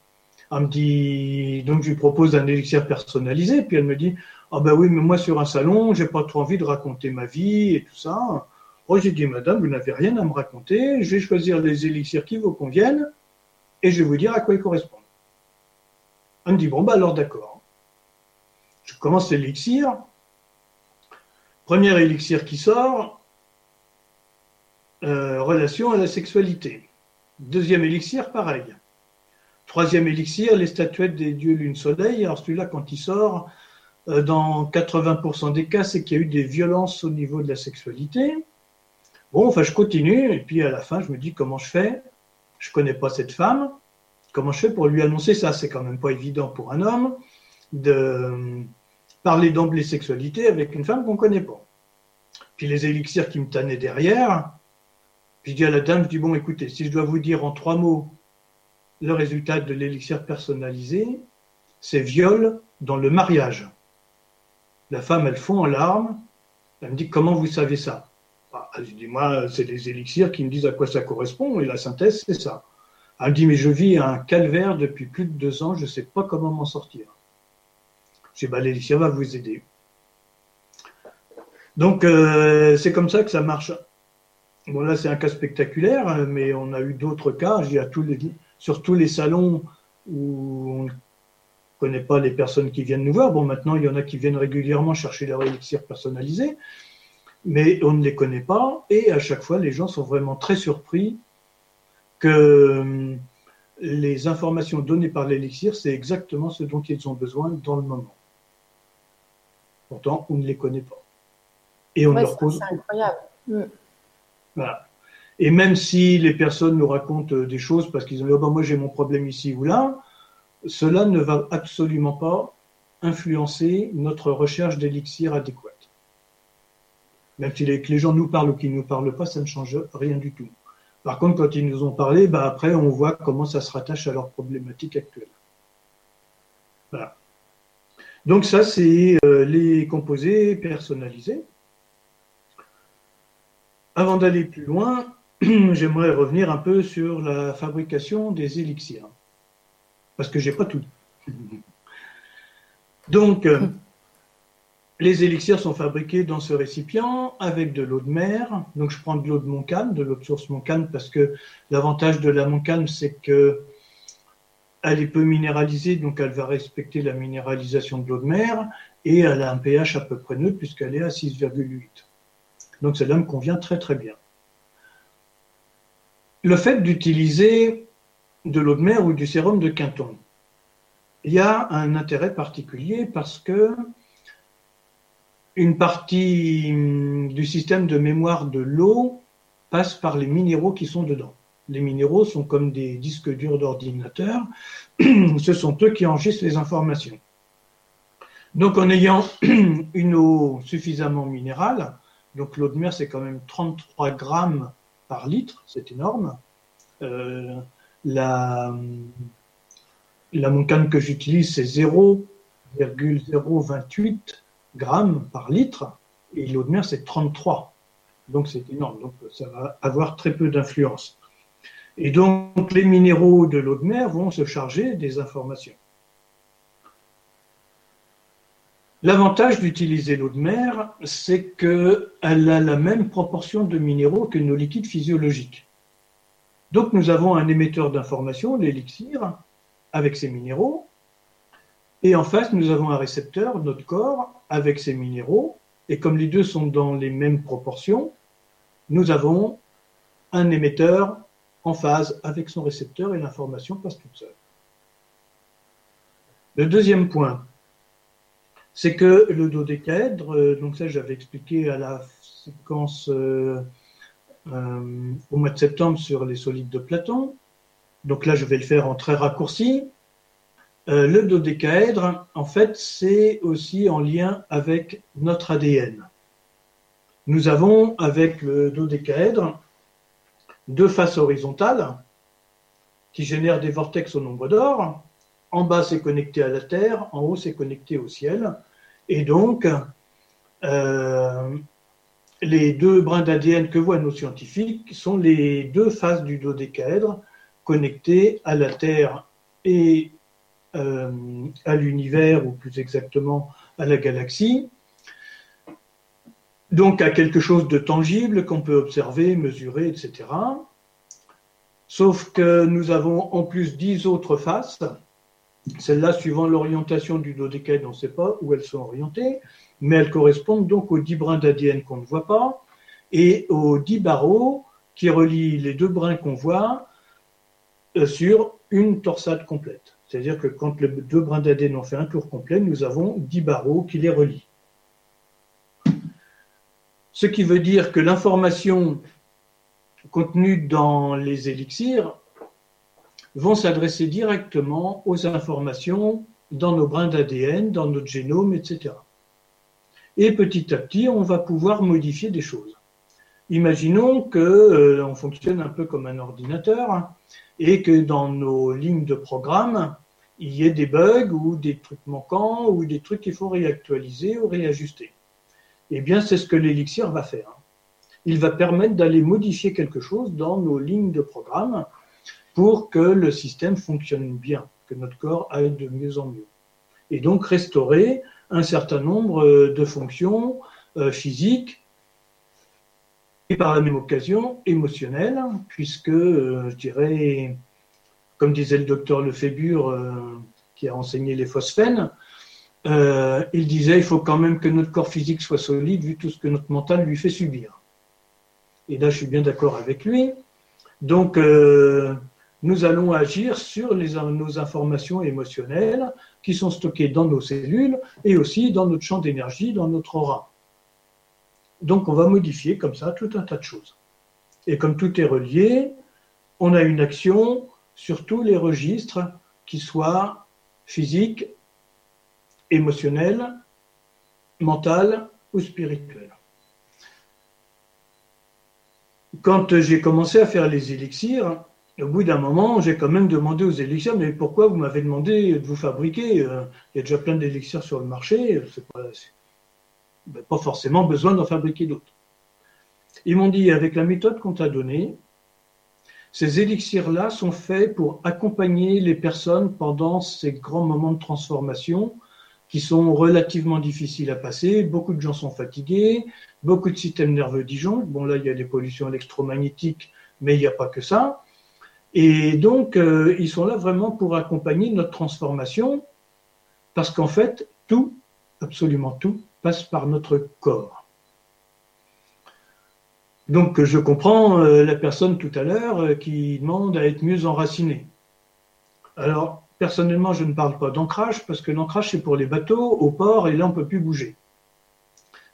Elle me dit, donc je lui propose un élixir personnalisé. Puis elle me dit, ah ben oui, mais moi sur un salon, j'ai pas trop envie de raconter ma vie et tout ça. Oh, j'ai dit, madame, vous n'avez rien à me raconter. Je vais choisir les élixirs qui vous conviennent et je vais vous dire à quoi ils correspondent. Elle me dit, bon, bah alors d'accord. Je commence l'élixir. Premier élixir qui sort, euh, relation à la sexualité. Deuxième élixir, pareil. Troisième élixir, les statuettes des dieux lune-soleil. Alors celui-là, quand il sort, euh, dans 80% des cas, c'est qu'il y a eu des violences au niveau de la sexualité. Bon, enfin, je continue, et puis à la fin, je me dis comment je fais? Je connais pas cette femme. Comment je fais pour lui annoncer ça? C'est quand même pas évident pour un homme de parler d'emblée sexualité avec une femme qu'on connaît pas. Puis les élixirs qui me tannaient derrière, je dis à la dame, je dis bon, écoutez, si je dois vous dire en trois mots le résultat de l'élixir personnalisé, c'est viol dans le mariage. La femme, elle fond en larmes. Elle me dit comment vous savez ça? Ah, Je dis moi, c'est les élixirs qui me disent à quoi ça correspond et la synthèse, c'est ça. Elle me dit, mais je vis un calvaire depuis plus de deux ans, je ne sais pas comment m'en sortir. J'ai dit, bah, l'élixir va vous aider. Donc, euh, c'est comme ça que ça marche. Bon, là, c'est un cas spectaculaire, mais on a eu d'autres cas. J'ai à tous les, sur tous les salons où on ne connaît pas les personnes qui viennent nous voir. Bon, maintenant, il y en a qui viennent régulièrement chercher leur élixir personnalisé, mais on ne les connaît pas. Et à chaque fois, les gens sont vraiment très surpris que euh, les informations données par l'élixir, c'est exactement ce dont ils ont besoin dans le moment. Pourtant, on ne les connaît pas. Et on leur pose. incroyable. Mm. Voilà. Et même si les personnes nous racontent des choses parce qu'ils ont dit oh ben moi j'ai mon problème ici ou là, cela ne va absolument pas influencer notre recherche d'élixir adéquate. Même si les gens nous parlent ou qu'ils ne nous parlent pas, ça ne change rien du tout. Par contre, quand ils nous ont parlé, bah après, on voit comment ça se rattache à leur problématique actuelle. Voilà. Donc ça, c'est euh, les composés personnalisés. Avant d'aller plus loin, j'aimerais revenir un peu sur la fabrication des élixirs. Parce que j'ai pas tout. Donc, euh, les élixirs sont fabriqués dans ce récipient avec de l'eau de mer. Donc je prends de l'eau de Montcalm, de l'eau de source Montcalm, parce que l'avantage de la Montcalm, c'est que elle est peu minéralisée, donc elle va respecter la minéralisation de l'eau de mer, et elle a un pH à peu près neutre puisqu'elle est à 6,8. Donc celle-là me convient très très bien. Le fait d'utiliser de l'eau de mer ou du sérum de Quinton, il y a un intérêt particulier parce que une partie hum, du système de mémoire de l'eau passe par les minéraux qui sont dedans. Les minéraux sont comme des disques durs d'ordinateur. Ce sont eux qui enregistrent les informations. Donc en ayant une eau suffisamment minérale, donc l'eau de mer c'est quand même 33 grammes par litre, c'est énorme. Euh, la, la montagne que j'utilise c'est 0,028 grammes par litre. et l'eau de mer, c'est 33. Donc c'est énorme. Donc ça va avoir très peu d'influence. Et donc les minéraux de l'eau de mer vont se charger des informations. L'avantage d'utiliser l'eau de mer, c'est qu'elle a la même proportion de minéraux que nos liquides physiologiques. Donc nous avons un émetteur d'information, l'élixir, avec ses minéraux, et en face nous avons un récepteur, notre corps, avec ses minéraux, et comme les deux sont dans les mêmes proportions, nous avons un émetteur en phase avec son récepteur et l'information passe toute seule. Le deuxième point, c'est que le dodécaèdre, euh, donc ça j'avais expliqué à la séquence euh, euh, au mois de septembre sur les solides de Platon, donc là je vais le faire en très raccourci. le dodécaèdre, en fait, c'est aussi en lien avec notre ADN. Nous avons avec le dodécaèdre deux faces horizontales qui génèrent des vortex au nombre d'or. En bas, c'est connecté à la Terre, en haut, c'est connecté au ciel. Et donc, euh, les deux brins d'ADN que voient nos scientifiques sont les deux faces du dodécaèdre connectées à la Terre et euh, à l'univers, ou plus exactement à la galaxie donc à quelque chose de tangible qu'on peut observer, mesurer, etc. Sauf que nous avons en plus dix autres faces. Celles-là, suivant l'orientation du dodécaèdre, on ne sait pas où elles sont orientées, mais elles correspondent donc aux dix brins d'ADN qu'on ne voit pas et aux dix barreaux qui relient les deux brins qu'on voit euh, sur une torsade complète. C'est-à-dire que quand les deux brins d'ADN ont fait un tour complet, nous avons dix barreaux qui les relient. Ce qui veut dire que l'information contenue dans les élixirs vont s'adresser directement aux informations dans nos brins d'ADN, dans notre génome, etc. Et petit à petit, on va pouvoir modifier des choses. Imaginons que euh, on fonctionne un peu comme un ordinateur et que dans nos lignes de programme, il y ait des bugs ou des trucs manquants ou des trucs qu'il faut réactualiser ou réajuster. Eh bien, c'est ce que l'élixir va faire. Il va permettre d'aller modifier quelque chose dans nos lignes de programme pour que le système fonctionne bien, que notre corps aille de mieux en mieux. Et donc restaurer un certain nombre euh, de fonctions euh, physiques et par la même occasion émotionnelles, puisque, euh, je dirais, comme disait le docteur Lefébure, qui a enseigné les phosphènes, euh, il disait il faut quand même que notre corps physique soit solide vu tout ce que notre mental lui fait subir. Et là, je suis bien d'accord avec lui. Donc, euh, nous allons agir sur nos informations émotionnelles qui sont stockées dans nos cellules et aussi dans notre champ d'énergie, dans notre aura. Donc, on va modifier comme ça tout un tas de choses. Et comme tout est relié, on a une action sur tous les registres qui soient physiques, émotionnel, mental ou spirituel. Quand j'ai commencé à faire les élixirs, au bout d'un moment, j'ai quand même demandé aux élixirs, mais pourquoi vous m'avez demandé de vous fabriquer euh, Il y a déjà plein d'élixirs sur le marché, c'est pas, ben, pas forcément besoin d'en fabriquer d'autres. Ils m'ont dit, avec la méthode qu'on t'a donnée, ces élixirs-là sont faits pour accompagner les personnes pendant ces grands moments de transformation qui sont relativement difficiles à passer. Beaucoup de gens sont fatigués, beaucoup de systèmes nerveux disjonctent. Bon, là, il y a des pollutions électromagnétiques, mais il n'y a pas que ça. Et donc, euh, ils sont là vraiment pour accompagner notre transformation, parce qu'en fait, tout, absolument tout, passe par notre corps. Donc, je comprends euh, la personne tout à l'heure euh, qui demande à être mieux enracinée. Alors, Personnellement, je ne parle pas d'ancrage parce que l'ancrage, c'est pour les bateaux, au port, et là, on ne peut plus bouger.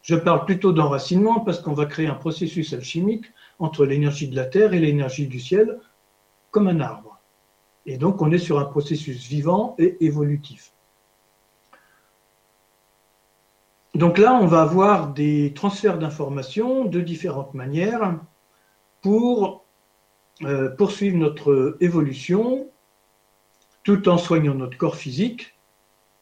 Je parle plutôt d'enracinement parce qu'on va créer un processus alchimique entre l'énergie de la Terre et l'énergie du ciel, comme un arbre. Et donc, on est sur un processus vivant et évolutif. Donc là, on va avoir des transferts d'informations de différentes manières pour euh, poursuivre notre évolution tout en soignant notre corps physique,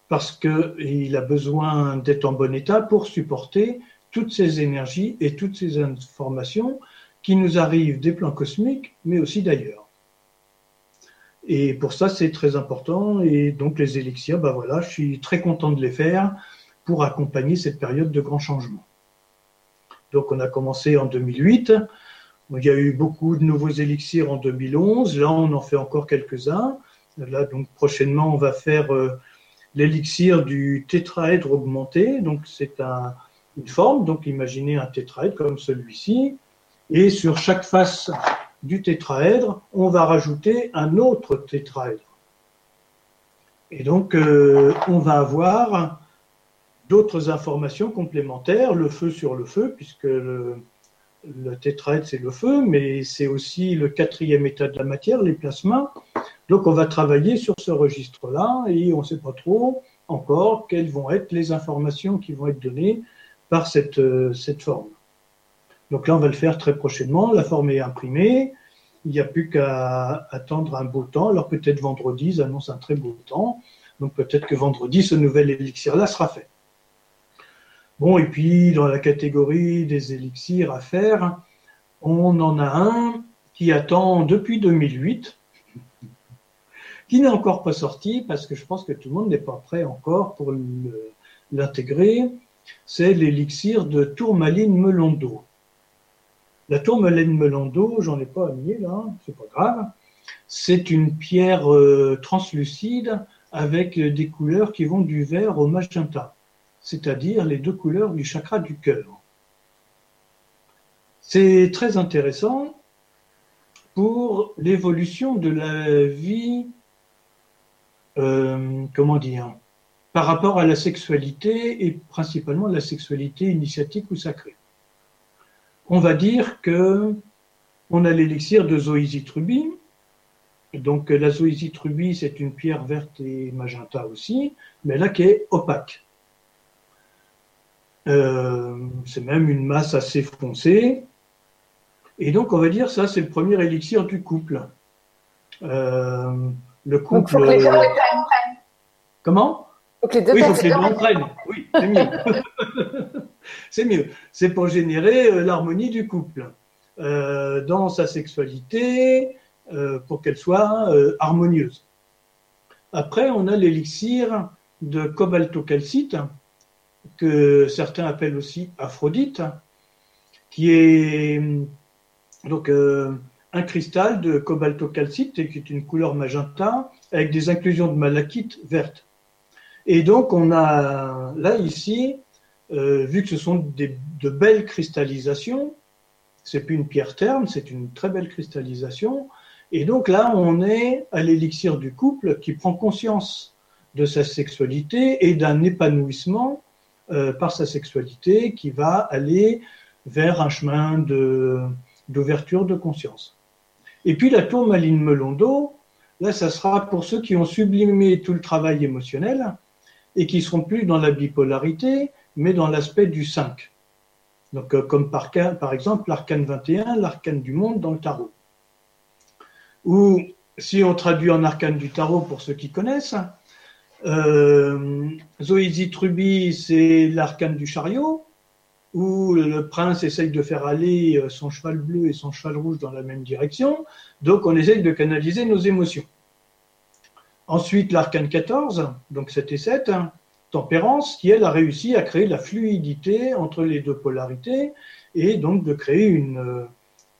parce qu'il a besoin d'être en bon état pour supporter toutes ces énergies et toutes ces informations qui nous arrivent des plans cosmiques, mais aussi d'ailleurs. Et pour ça, c'est très important. Et donc, les élixirs, ben voilà, je suis très content de les faire pour accompagner cette période de grand changement. Donc, on a commencé en 2008. Il y a eu beaucoup de nouveaux élixirs en 2011. Là, on en fait encore quelques-uns. Là, donc, prochainement, on va faire euh, l'élixir du tétraèdre augmenté. Donc, c'est un, une forme. Donc, imaginez un tétraèdre comme celui-ci. Et sur chaque face du tétraèdre, on va rajouter un autre tétraèdre. Et donc, euh, on va avoir d'autres informations complémentaires, le feu sur le feu, puisque le, tétraèdre, c'est le feu, mais c'est aussi le quatrième état de la matière, les plasmas. Donc, on va travailler sur ce registre-là et on ne sait pas trop encore quelles vont être les informations qui vont être données par cette, euh, cette forme. Donc là, on va le faire très prochainement. La forme est imprimée. Il n'y a plus qu'à attendre un beau temps. Alors peut-être vendredi, ils annoncent un très beau temps. Donc peut-être que vendredi, ce nouvel élixir-là sera fait. Bon, et puis dans la catégorie des élixirs à faire, on en a un qui attend depuis 2008, qui n'est encore pas sorti parce que je pense que tout le monde n'est pas prêt encore pour l'intégrer. C'est l'élixir de tourmaline melon d'eau. La tourmaline melon d'eau, j'en ai pas mis là, c'est pas grave. C'est une pierre euh, translucide avec des couleurs qui vont du vert au magenta, c'est-à-dire les deux couleurs du chakra du cœur. C'est très intéressant pour l'évolution de la vie, euh, comment dire, par rapport à la sexualité et principalement la sexualité initiatique ou sacrée on va dire que on a l'élixir de zoisite Donc la zoisite c'est une pierre verte et magenta aussi, mais là qui est opaque. Euh, c'est même une masse assez foncée. Et donc on va dire ça, c'est le premier élixir du couple. Euh, le couple. Comment? Oui, il faut que les deux prennent. Oui, c'est mieux. c'est mieux. C'est pour générer euh, l'harmonie du couple euh, dans sa sexualité, euh, pour qu'elle soit harmonieuse. Après, on a l'élixir de cobaltocalcite, que certains appellent aussi Aphrodite, qui est donc un cristal de cobaltocalcite qui est une couleur magenta avec des inclusions de malachite verte. Et donc, on a là, ici, euh, vu que ce sont de belles cristallisations, c'est plus une pierre terne, c'est une très belle cristallisation. Et donc là, on est à l'élixir du couple qui prend conscience de sa sexualité et d'un épanouissement euh, par sa sexualité qui va aller vers un chemin d'ouverture de, conscience. Et puis la tourmaline melon d'eau, là, ça sera pour ceux qui ont sublimé tout le travail émotionnel et qui seront plus dans la bipolarité, mais dans l'aspect du 5. Donc, euh, comme par, exemple l'arcane 21, l'arcane du monde dans le tarot. Ou si on traduit en arcane du tarot pour ceux qui connaissent, euh, Trubi, c'est l'arcane du chariot, où le prince essaye de faire aller euh, son cheval bleu et son cheval rouge dans la même direction. Donc, on essaye de canaliser nos émotions. Ensuite, l'arcane 14, donc 7 et 7, hein, tempérance, qui elle a réussi à créer la fluidité entre les deux polarités et donc de créer une, euh,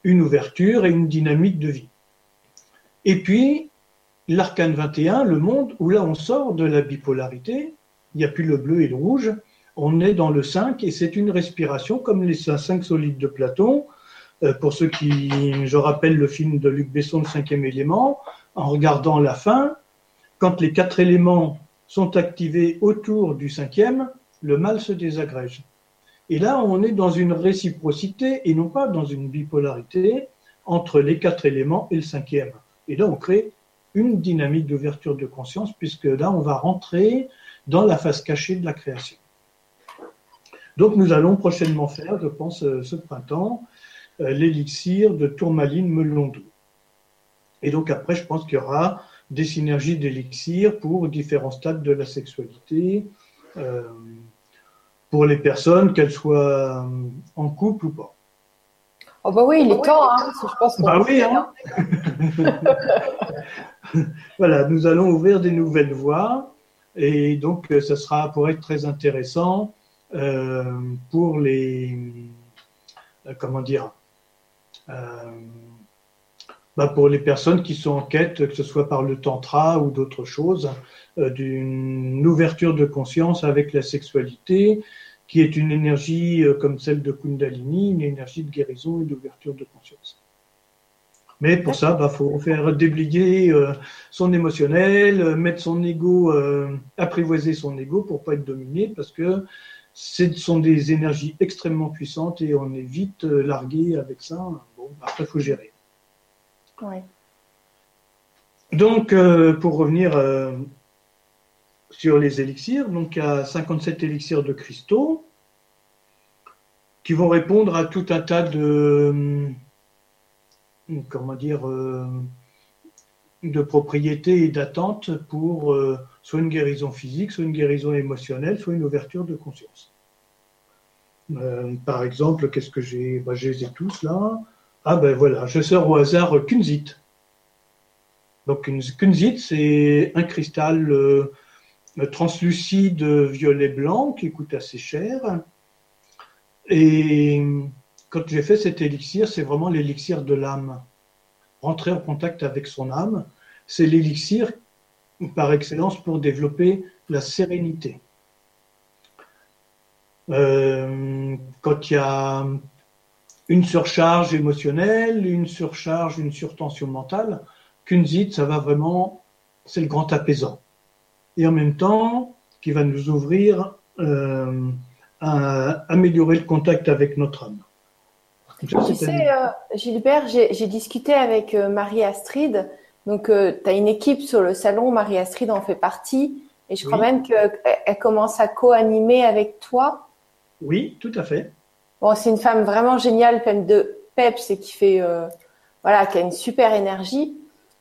une ouverture et une dynamique de vie. Et puis, l'arcane 21, le monde, où là on sort de la bipolarité, il n'y a plus le bleu et le rouge, on est dans le 5 et c'est une respiration comme les 5 solides de Platon. Euh, pour ceux qui, je rappelle le film de Luc Besson, le cinquième élément, en regardant la fin, quand les quatre éléments sont activés autour du cinquième, le mal se désagrège. Et là, on est dans une réciprocité et non pas dans une bipolarité entre les quatre éléments et le cinquième. Et là, on crée une dynamique d'ouverture de conscience puisque là, on va rentrer dans la phase cachée de la création. Donc, nous allons prochainement faire, je pense, euh, ce printemps, euh, l'élixir de tourmaline melon Et donc, après, je pense qu'il y aura des synergies d'élixir pour différents stades de la sexualité, euh, pour les personnes, qu'elles soient en couple ou pas. Oh bah oui, il est temps, hein, je pense Bah oui, hein. voilà, nous allons ouvrir des nouvelles voies et donc ça sera pour être très intéressant euh, pour les euh, comment dire euh, bah pour les personnes qui sont en quête, que ce soit par le tantra ou d'autres choses, euh, d'une ouverture de conscience avec la sexualité, qui est une énergie euh, comme celle de Kundalini, une énergie de guérison et d'ouverture de conscience. Mais pour ça, il bah, faut faire déblayer euh, son émotionnel, mettre son ego, apprivoiser son ego pour pas être dominé, parce que ce sont des énergies extrêmement puissantes et on est vite largué avec ça. Bon, après, il faut gérer. Donc, euh, pour revenir euh, sur les élixirs, donc il y a 57 élixirs de cristaux qui vont répondre à tout un tas de, euh, comment dire, de propriétés et d'attentes pour soit une guérison physique, soit une guérison émotionnelle, soit une ouverture de conscience. par exemple, qu'est-ce que j'ai? Bah, Je les ai tous là. Ah ben voilà, je sors au hasard Kunzit. Donc Kunzit, c'est un cristal euh, translucide violet blanc qui coûte assez cher. Et quand j'ai fait cet élixir, c'est vraiment l'élixir de l'âme. Rentrer en contact avec son âme, c'est l'élixir par excellence pour développer la sérénité. Euh, quand il y a une surcharge émotionnelle, une surcharge, une surtension mentale. Kunzit, ça va vraiment, c'est le grand apaisant. Et en même temps, qui va nous ouvrir euh, à améliorer le contact avec notre âme. Tu sais, euh, Gilbert, j'ai discuté avec euh, Marie-Astrid. Donc, tu as une équipe sur le salon, Marie-Astrid en fait partie. Et je crois même qu'elle commence à co-animer avec toi. Oui, tout à fait. Bon, c'est une femme vraiment géniale, pleine de peps et qui fait, euh, voilà, qui a une super énergie.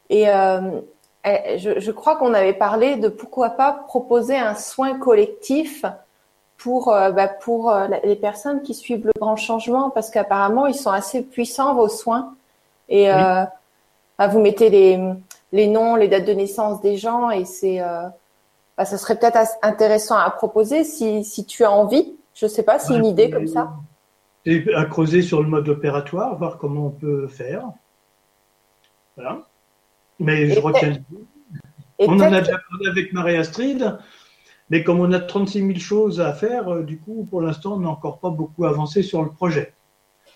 Et euh, je, je, crois qu'on avait parlé de pourquoi pas proposer un soin collectif pour, euh, bah, pour les personnes qui suivent le grand changement, parce qu'apparemment ils sont assez puissants vos soins. Et bah, vous mettez les, les noms, les dates de naissance des gens, et c'est, bah, ça serait peut-être intéressant à proposer si, si tu as envie. Je sais pas, c'est une idée comme ça et à creuser sur le mode opératoire, voir comment on peut faire. Voilà. Mais je retiens. On en a déjà parlé avec Marie-Astrid, mais comme on a 36 000 choses à faire, euh, du coup, pour l'instant, on n'a encore pas beaucoup avancé sur le projet.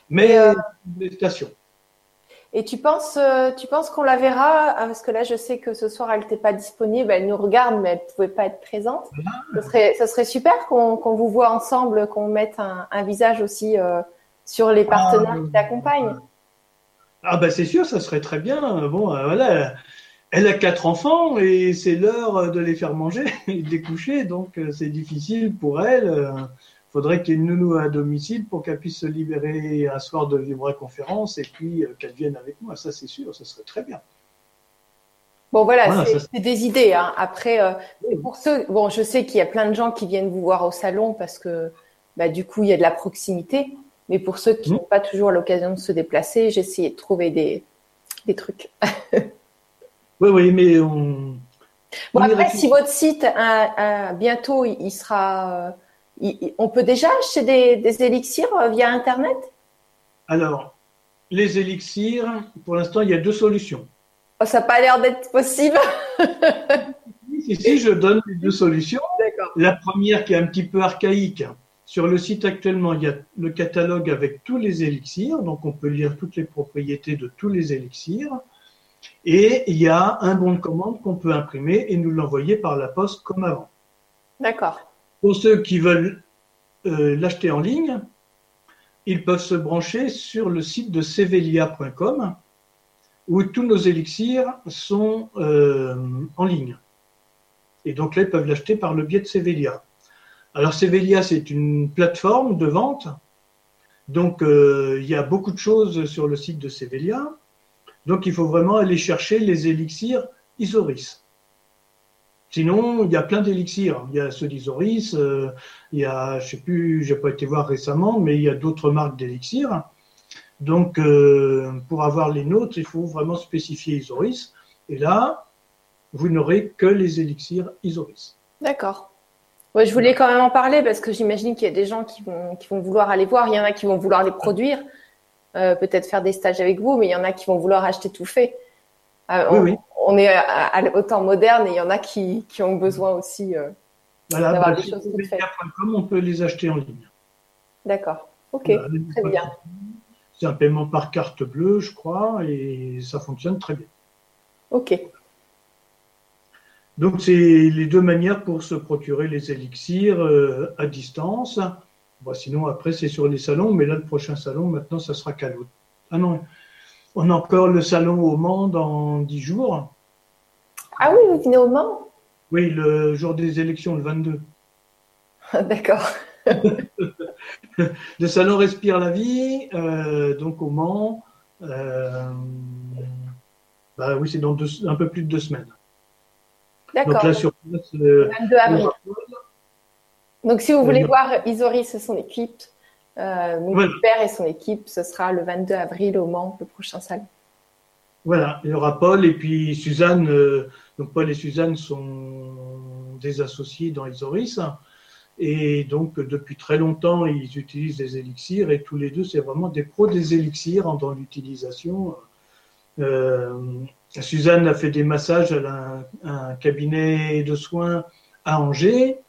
Mais euh, méditation. Et tu penses, euh, tu penses qu'on la verra ah, Parce que là, je sais que ce soir, elle n'était pas disponible. Elle nous regarde, mais elle ne pouvait pas être présente. Ce serait, ça serait super qu'on vous voit ensemble, qu'on mette un, visage aussi euh, sur les partenaires qui t'accompagnent. Ah ben c'est sûr, ça serait très bien. Bon, euh, voilà, elle a quatre enfants et c'est l'heure de les faire manger et de les coucher, donc c'est difficile pour elle faudrait qu'il y ait une nounou à domicile pour qu'elle puisse se libérer un soir de conférence et puis euh, qu'elle vienne avec moi. Ça, c'est sûr, ça serait très bien. Bon, voilà, c'est des idées. Hein. Après, euh, pour ceux, bon, je sais qu'il y a plein de gens qui viennent vous voir au salon parce que, bah, du coup, il y a de la proximité. Mais pour ceux qui mmh. n'ont pas toujours l'occasion de se déplacer, j'ai essayé de trouver des, des trucs. oui, oui, mais on. Bon, après, si votre site, bientôt, il sera on peut déjà acheter des, élixirs euh, via Internet? Alors, les élixirs, pour l'instant, il y a deux solutions. Oh, ça n'a pas l'air d'être possible. si, je donne les deux solutions. La première qui est un petit peu archaïque. Sur le site actuellement, il y a le catalogue avec tous les élixirs, donc on peut lire toutes les propriétés de tous les élixirs. Et il y a un bon de commande qu'on peut imprimer et nous l'envoyer par la poste comme avant. D'accord. Pour ceux qui veulent euh, l'acheter en ligne, ils peuvent se brancher sur le site de sevelia.com où tous nos élixirs sont euh, en ligne. Et donc là, ils peuvent l'acheter par le biais de Sevelia. Alors Sevelia, c'est une plateforme de vente. Donc euh, il y a beaucoup de choses sur le site de Sevelia. Donc il faut vraiment aller chercher les élixirs Isoris. Sinon, il y a plein d'élixirs. Il y a ceux d'Isoris, euh, il y a, je sais plus, j'ai pas été voir récemment, mais il y a d'autres marques d'élixirs. Donc, euh, pour avoir les nôtres, il faut vraiment spécifier Isoris. Et là, vous n'aurez que les élixirs Isoris. D'accord. Je voulais quand même en parler parce que j'imagine qu'il y a des gens qui vont, qui vont vouloir aller voir. Il y en a qui vont vouloir les produire, euh, peut-être faire des stages avec vous, mais il y en a qui vont vouloir acheter tout fait. Euh, Oui, on, oui. on est à, à- au temps moderne et il y en a qui, qui ont besoin aussi. euh, Voilà, D'avoir bah, des choses toutes faites. Media.com, on peut les acheter en ligne. D'accord. Ok. Voilà, très bien. C'est un paiement par carte bleue, je crois, et ça fonctionne très bien. Ok. Donc, c'est les deux manières pour se procurer les élixirs euh, à distance. Bon, sinon, après, c'est sur les salons, mais là, le prochain salon, maintenant, ça sera qu'à l'autre. Ah non, on a encore le salon au Mans dans 10 jours. Ah oui, vous venez au Mans? Oui, le jour des élections, le 22. D'accord. Le salon Respire la vie, euh, donc au Mans. euh, bah oui, c'est dans deux- un peu plus de deux semaines. Donc D'accord. là, sur place, euh, 22 avril. Donc, si vous voulez voir Isoris et son équipe, euh, Voilà. Hubert et son équipe, ce sera le 22 avril au Mans, le prochain salon. Voilà, il y aura Paul et puis Suzanne. euh, donc Paul et Suzanne sont des associés dans Isoris. Et donc depuis très longtemps, ils utilisent des élixirs et tous les deux, c'est vraiment des pros des élixirs dans l'utilisation. Euh, Suzanne a fait des massages, un, un cabinet de soins à Angers.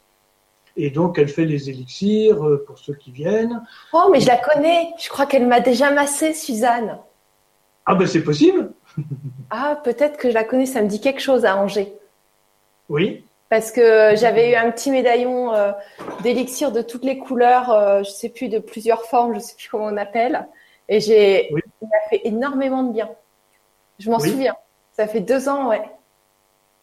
Et donc, elle fait les élixirs euh, pour ceux qui viennent. Oh, mais je la connais. Je crois qu'elle m'a déjà massé, Suzanne. Ah ben c'est possible, Ah, peut-être que je la connais. Ça me dit quelque chose à Angers. oui. Parce que j'avais eu un petit médaillon euh, d'élixir de toutes les couleurs, euh, je sais plus, de plusieurs formes, je sais plus comment on appelle. Et j'ai, Oui. il m'a fait énormément de bien. Je m'en Oui. souviens. Ça fait deux ans, ouais.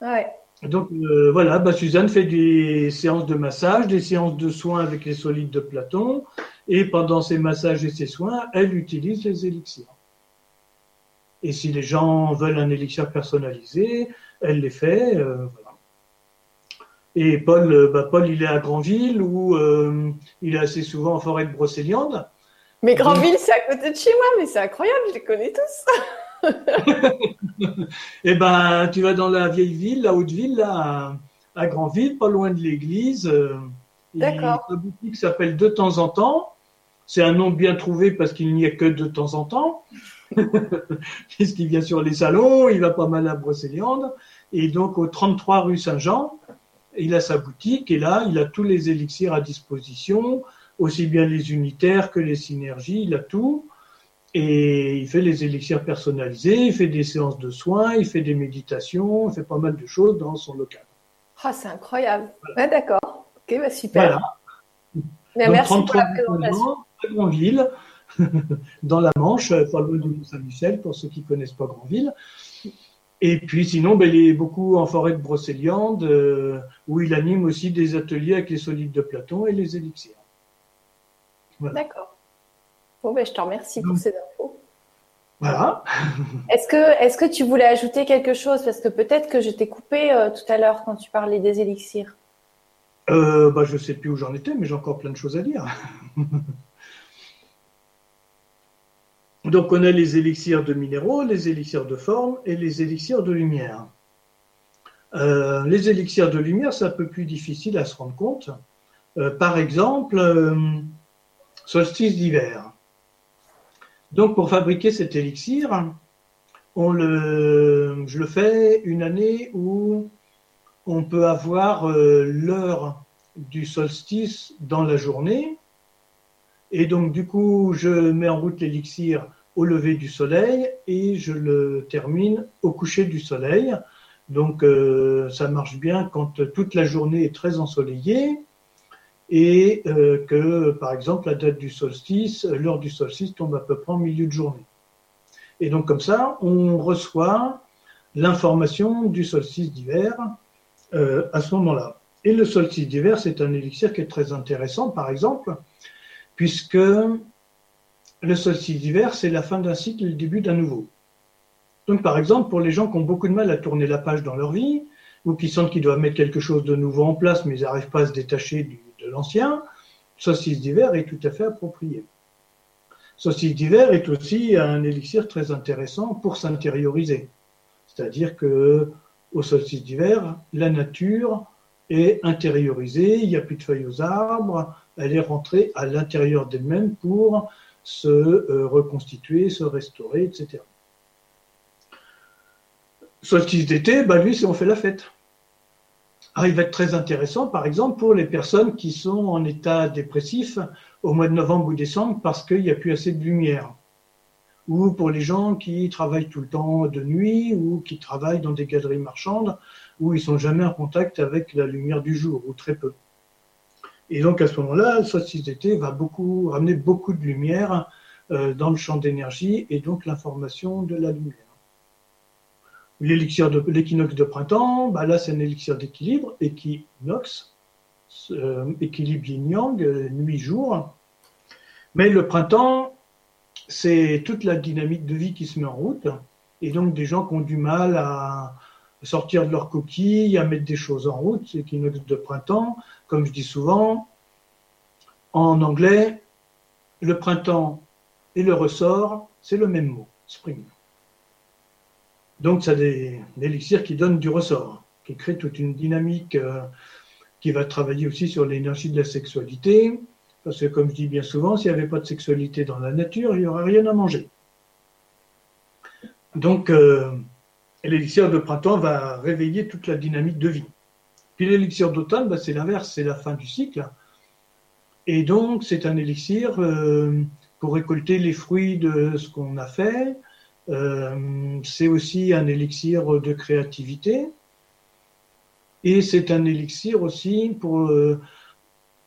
Ouais. Donc euh, voilà, bah, Suzanne fait des séances de massage, des séances de soins avec les solides de Platon, et pendant ces massages et ces soins, elle utilise les élixirs. Et si les gens veulent un élixir personnalisé, elle les fait. euh, voilà. Et Paul, euh, bah, Paul, il est à Granville où euh, il est assez souvent en forêt de Brocéliande. Mais Grandville, c'est à côté de chez moi, mais c'est incroyable, je les connais tous. Et ben, tu vas dans la vieille ville, la haute ville, là, à, Granville, pas loin de l'église. euh, D'accord. La boutique s'appelle De temps en temps. C'est un nom bien trouvé parce qu'il n'y a que de temps en temps. Puisqu'il vient sur les salons, il va pas mal à Brocéliande. Et donc, au 33 rue Saint-Jean, il a sa boutique et là, il a tous les élixirs à disposition, aussi bien les unitaires que les synergies, il a tout. Et il fait les élixirs personnalisés, il fait des séances de soins, il fait des méditations, il fait pas mal de choses dans son local. Ah, c'est incroyable. Ouais, d'accord. Ok, bah super. Voilà. Mais Donc, merci pour 33 la présentation. à Granville, dans la Manche, pas loin du Mont-Saint-Michel, pour ceux qui connaissent pas Granville. Et puis sinon, ben, il est beaucoup en forêt de Brocéliande, euh, où il anime aussi des ateliers avec les solides de Platon et les élixirs. D'accord. Bon, ben, je te remercie pour Donc- ces infos. Voilà. Est-ce que, est-ce que tu voulais ajouter quelque chose? Parce que peut-être que je t'ai coupé euh, tout à l'heure quand tu parlais des élixirs. Euh, bah, je sais plus où j'en étais, mais j'ai encore plein de choses à dire. Donc, on a les élixirs de minéraux, les élixirs de forme et les élixirs de lumière. Euh, les élixirs de lumière, c'est un peu plus difficile à se rendre compte. Euh, par exemple, euh, solstice d'hiver. Donc, pour fabriquer cet élixir, je le fais une année où on peut avoir euh, l'heure du solstice dans la journée. Et donc, du coup, je mets en route l'élixir au lever du soleil et je le termine au coucher du soleil. Donc, euh, ça marche bien quand toute la journée est très ensoleillée et euh, que, par exemple, la date du solstice, l'heure du solstice tombe à peu près en milieu de journée. Et donc, comme ça, on reçoit l'information du solstice d'hiver euh, à ce moment-là. Et le solstice d'hiver, c'est un élixir qui est très intéressant, par exemple, puisque le solstice d'hiver, c'est la fin d'un cycle et le début d'un nouveau. Donc, par exemple, pour les gens qui ont beaucoup de mal à tourner la page dans leur vie, ou qui sentent qu'ils doivent mettre quelque chose de nouveau en place, mais ils n'arrivent pas à se détacher l'ancien, saucisse d'hiver est tout à fait approprié. Saucisse d'hiver est aussi un élixir très intéressant pour s'intérioriser. C'est-à-dire que au solstice d'hiver, la nature est intériorisée, il n'y a plus de feuilles aux arbres, elle est rentrée à l'intérieur d'elle-même pour se euh, reconstituer, se restaurer, etc. Solstice d'été, bah lui, c'est on fait la fête. Il va être très intéressant, par exemple, pour les personnes qui sont en état dépressif au mois de novembre ou décembre parce qu'il n'y a plus assez de lumière. Ou pour les gens qui travaillent tout le temps de nuit ou qui travaillent dans des galeries marchandes où ils sont jamais en contact avec la lumière du jour ou très peu. Et donc à ce moment-là, le solstice d'été va beaucoup ramener beaucoup de lumière euh, dans le champ d'énergie et donc l'information de la lumière. L'élixir de l'équinoxe de printemps, bah là c'est un élixir d'équilibre, équinoxe, euh, équilibre yin-yang, euh, nuit-jour. Mais le printemps, c'est toute la dynamique de vie qui se met en route, et donc des gens qui ont du mal à sortir de leur coquille, à mettre des choses en route, c'est l'équinoxe de printemps, comme je dis souvent, en anglais, le printemps et le ressort, c'est le même mot, spring. Donc, c'est des, élixirs qui donnent du ressort, qui créent toute une dynamique euh, qui va travailler aussi sur l'énergie de la sexualité. Parce que, comme je dis bien souvent, s'il n'y avait pas de sexualité dans la nature, il n'y aurait rien à manger. Donc, euh, l'élixir de printemps va réveiller toute la dynamique de vie. Puis l'élixir d'automne, bah, c'est l'inverse, c'est la fin du cycle. Et donc, c'est un élixir euh, pour récolter les fruits de ce qu'on a fait, c'est aussi un élixir de créativité. Et c'est un élixir aussi pour euh,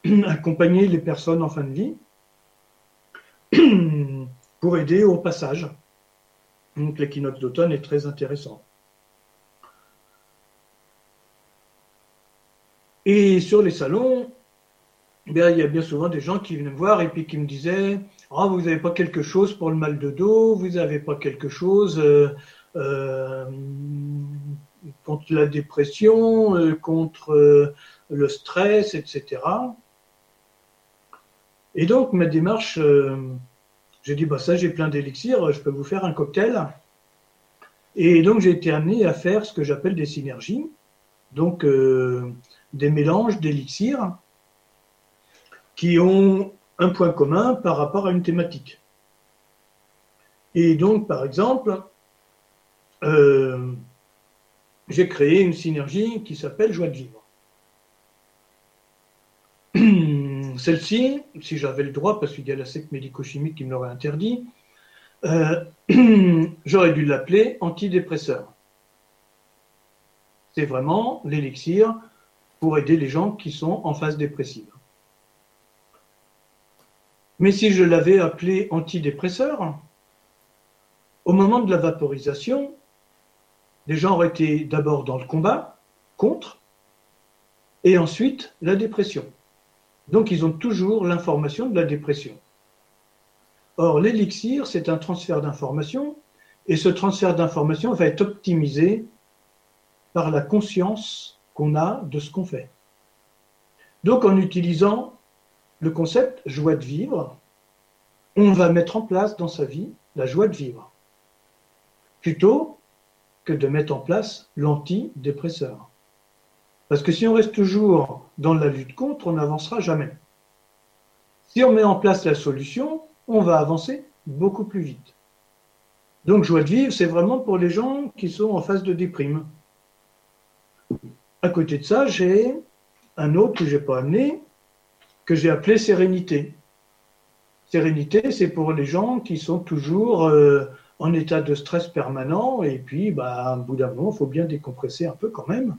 accompagner les personnes en fin de vie, pour aider au passage. Donc l'équinoxe d'automne est très intéressant. Et sur les salons, il y a bien souvent des gens qui viennent me voir et puis qui me disaient ah, vous n'avez pas quelque chose pour le mal de dos, vous n'avez pas quelque chose euh, euh, contre la dépression, euh, contre le stress, etc. Et donc, ma démarche, j'ai dit, bah, ça, j'ai plein d'élixirs, je peux vous faire un cocktail. Et donc, j'ai été amené à faire ce que j'appelle des synergies, donc des mélanges d'élixirs qui ont un point commun par rapport à une thématique. Et donc, par exemple, euh, j'ai créé une synergie qui s'appelle Joie de vivre. Celle-ci, si j'avais le droit, parce qu'il y a la secte médico-chimique qui me l'aurait interdit, euh, j'aurais dû l'appeler antidépresseur. C'est vraiment l'élixir pour aider les gens qui sont en phase dépressive. Mais si je l'avais appelé antidépresseur, au moment de la vaporisation, les gens auraient été d'abord dans le combat, contre, et ensuite la dépression. Donc ils ont toujours l'information de la dépression. Or, l'élixir, c'est un transfert d'information, et ce transfert d'information va être optimisé par la conscience qu'on a de ce qu'on fait. Donc en utilisant le concept joie de vivre, on va mettre en place dans sa vie la joie de vivre, plutôt que de mettre en place l'antidépresseur. Parce que si on reste toujours dans la lutte contre, on n'avancera jamais. Si on met en place la solution, on va avancer beaucoup plus vite. Donc joie de vivre, c'est vraiment pour les gens qui sont en phase de déprime. À côté de ça, j'ai un autre que je n'ai pas amené, que j'ai appelé sérénité. Sérénité, c'est pour les gens qui sont toujours euh, en état de stress permanent et puis, bah, bout d'un moment, il faut bien décompresser un peu quand même.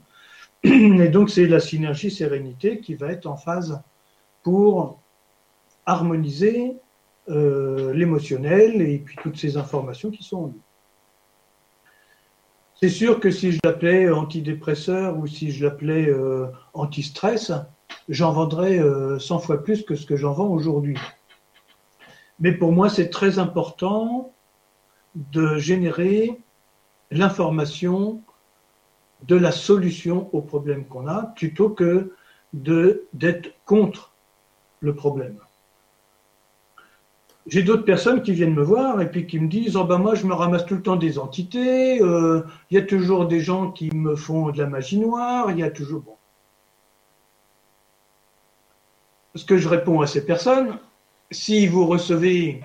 Et donc, c'est la synergie sérénité qui va être en phase pour harmoniser euh, l'émotionnel et puis toutes ces informations qui sont en nous. C'est sûr que si je l'appelais antidépresseur ou si je l'appelais euh, anti-stress, j'en vendrais 100 euh, fois plus que ce que j'en vends aujourd'hui. Mais pour moi, c'est très important de générer l'information de la solution au problème qu'on a plutôt que d'être contre le problème. J'ai d'autres personnes qui viennent me voir et puis qui me disent oh ben moi je me ramasse tout le temps des entités, euh, il y a toujours des gens qui me font de la magie noire, il y a toujours. Ce que je réponds à ces personnes, si vous recevez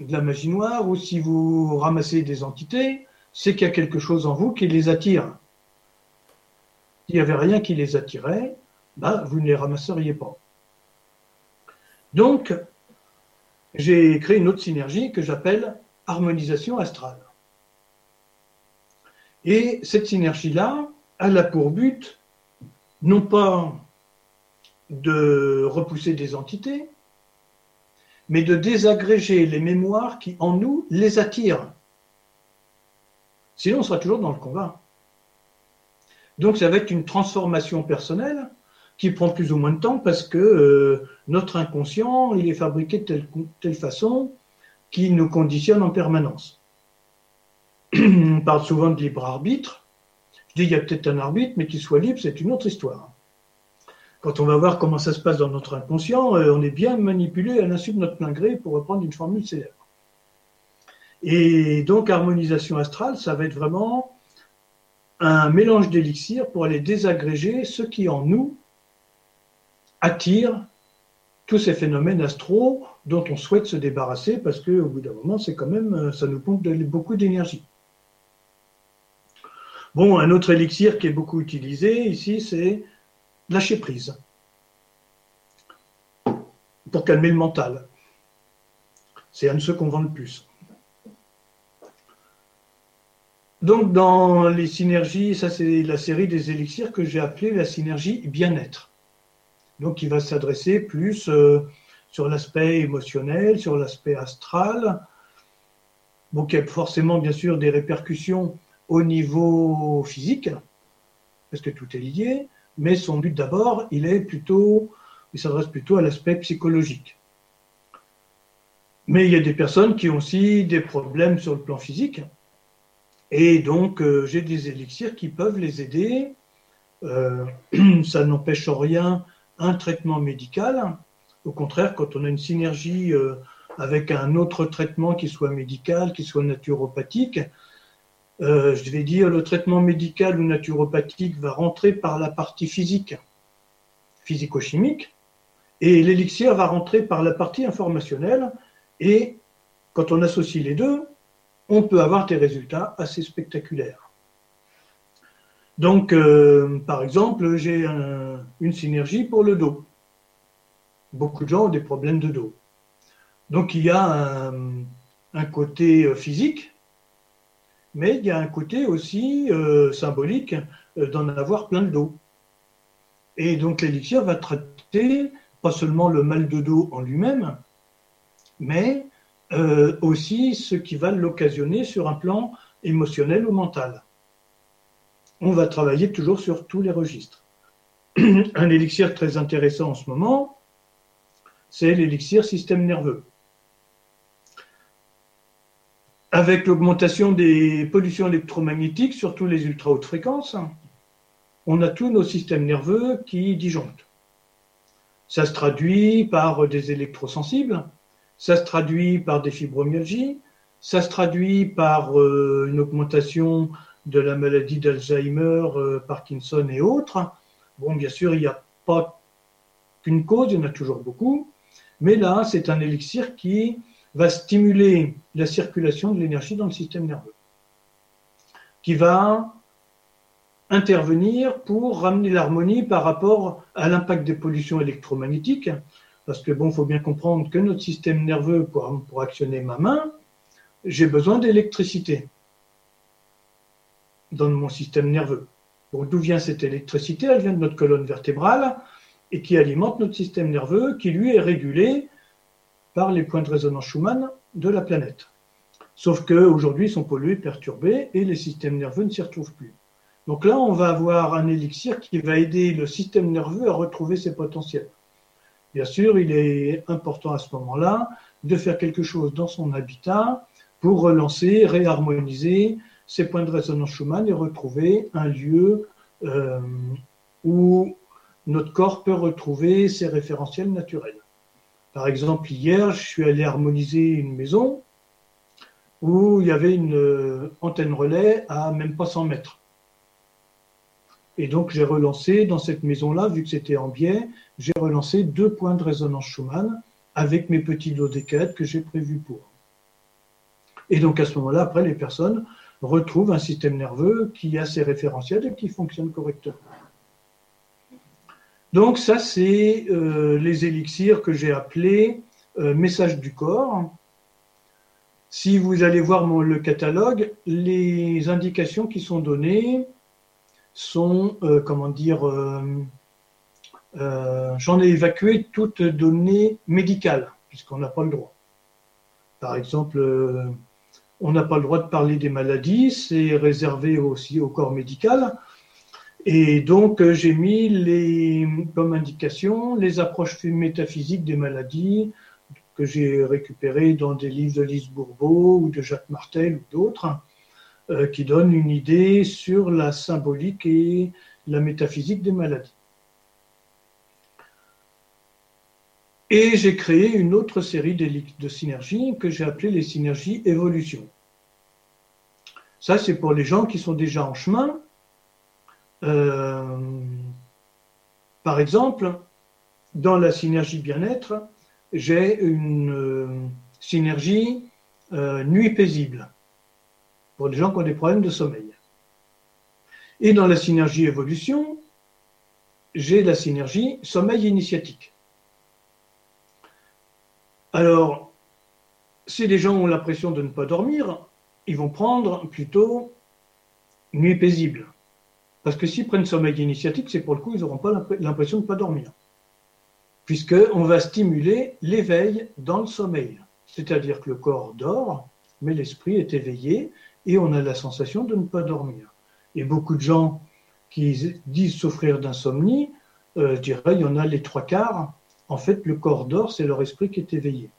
de la magie noire ou si vous ramassez des entités, c'est qu'il y a quelque chose en vous qui les attire. S'il n'y avait rien qui les attirait, ben, vous ne les ramasseriez pas. Donc, j'ai créé une autre synergie que j'appelle harmonisation astrale. Et cette synergie-là, elle a pour but non pas de repousser des entités, mais de désagréger les mémoires qui en nous les attirent. Sinon, on sera toujours dans le combat. Donc, ça va être une transformation personnelle qui prend plus ou moins de temps parce que euh, notre inconscient, il est fabriqué de telle, telle façon qu'il nous conditionne en permanence. On parle souvent de libre arbitre. Je dis il y a peut-être un arbitre, mais qu'il soit libre, c'est une autre histoire. Quand on va voir comment ça se passe dans notre inconscient, euh, on est bien manipulé à l'insu de notre plein gré, pour reprendre une formule célèbre. Et donc, harmonisation astrale, ça va être vraiment un mélange d'élixirs pour aller désagréger ce qui en nous attire tous ces phénomènes astraux dont on souhaite se débarrasser parce qu'au bout d'un moment, c'est quand même, euh, ça nous pompe beaucoup d'énergie. Bon, un autre élixir qui est beaucoup utilisé ici, c'est lâcher prise pour calmer le mental. C'est un de ceux qu'on vend le plus. Donc, dans les synergies, ça c'est la série des élixirs que j'ai appelée la synergie bien-être. Donc, il va s'adresser plus euh, sur l'aspect émotionnel, sur l'aspect astral. Bon, il a forcément, bien sûr, des répercussions au niveau physique, parce que tout est lié, mais son but d'abord, il est plutôt, il s'adresse plutôt à l'aspect psychologique. Mais il y a des personnes qui ont aussi des problèmes sur le plan physique, et donc euh, j'ai des élixirs qui peuvent les aider. Euh, ça n'empêche rien un traitement médical. Au contraire, quand on a une synergie euh, avec un autre traitement qui soit médical, qui soit naturopathique, euh, je vais dire le traitement médical ou naturopathique va rentrer par la partie physique, physico-chimique, et l'élixir va rentrer par la partie informationnelle. Et quand on associe les deux, on peut avoir des résultats assez spectaculaires. Donc, euh, par exemple, j'ai une synergie pour le dos. Beaucoup de gens ont des problèmes de dos. Donc, il y a un, côté euh, physique, mais il y a un côté aussi euh, symbolique d'en avoir plein de dos. Et donc, l'élixir va traiter pas seulement le mal de dos en lui-même, mais aussi ce qui va l'occasionner sur un plan émotionnel ou mental on va travailler toujours sur tous les registres. Un élixir très intéressant en ce moment, c'est l'élixir système nerveux. Avec l'augmentation des pollutions électromagnétiques, surtout les ultra hautes fréquences, on a tous nos systèmes nerveux qui disjonctent. Ça se traduit par des électrosensibles, ça se traduit par des fibromyalgies, ça se traduit par euh, une augmentation de la maladie d'Alzheimer, euh, Parkinson et autres. Bon, bien sûr, il n'y a pas qu'une cause, il y en a toujours beaucoup, mais là, c'est un élixir qui va stimuler la circulation de l'énergie dans le système nerveux, qui va intervenir pour ramener l'harmonie par rapport à l'impact des pollutions électromagnétiques, parce que bon, il faut bien comprendre que notre système nerveux, pour, pour actionner ma main, j'ai besoin d'électricité dans mon système nerveux. d'où vient cette électricité? Elle vient de notre colonne vertébrale et qui alimente notre système nerveux qui lui est régulé par les points de résonance Schumann de la planète. Sauf qu'aujourd'hui, ils sont pollués, perturbés et les systèmes nerveux ne s'y retrouvent plus. Donc là, on va avoir un élixir qui va aider le système nerveux à retrouver ses potentiels. Bien sûr, il est important à ce moment-là de faire quelque chose dans son habitat pour relancer, réharmoniser ces points de résonance Schumann et retrouver un lieu euh, où notre corps peut retrouver ses référentiels naturels. Par exemple, hier, je suis allé harmoniser une maison où il y avait une euh, antenne relais à même pas 100 mètres. Et donc, j'ai relancé dans cette maison-là, vu que c'était en biais, j'ai relancé deux points de résonance Schumann avec mes petits dodécaèdres que j'ai prévus pour. Et donc, à ce moment-là, après, les personnes retrouvent un système nerveux qui a ses référentiels et qui fonctionne correctement. Donc, ça, c'est euh, les élixirs que j'ai appelés euh, messages du corps. Si vous allez voir le catalogue, les indications qui sont données sont, euh, comment dire, j'en ai évacué toutes données médicales, puisqu'on n'a pas le droit. Par exemple, on n'a pas le droit de parler des maladies, c'est réservé aussi au corps médical. Et donc, j'ai mis les, comme indication les approches métaphysiques des maladies que j'ai récupérées dans des livres de Lise Bourbeau ou de Jacques Martel ou d'autres, euh, qui donnent une idée sur la symbolique et la métaphysique des maladies. Et j'ai créé une autre série de synergies que j'ai appelées les synergies évolution. Ça, c'est pour les gens qui sont déjà en chemin. Euh, par exemple, dans la synergie bien-être, j'ai une euh, synergie euh, nuit paisible pour les gens qui ont des problèmes de sommeil. Et dans la synergie évolution, j'ai la synergie sommeil initiatique. Alors, si les gens ont l'impression de ne pas dormir, ils vont prendre plutôt nuit paisible. Parce que s'ils prennent sommeil initiatique, c'est pour le coup, ils n'auront pas l'impression de ne pas dormir. Puisqu'on va stimuler l'éveil dans le sommeil. C'est-à-dire que le corps dort, mais l'esprit est éveillé et on a la sensation de ne pas dormir. Et beaucoup de gens qui disent souffrir d'insomnie, euh, je dirais, il y en a les trois quarts, en fait, le corps dort, c'est leur esprit qui est éveillé.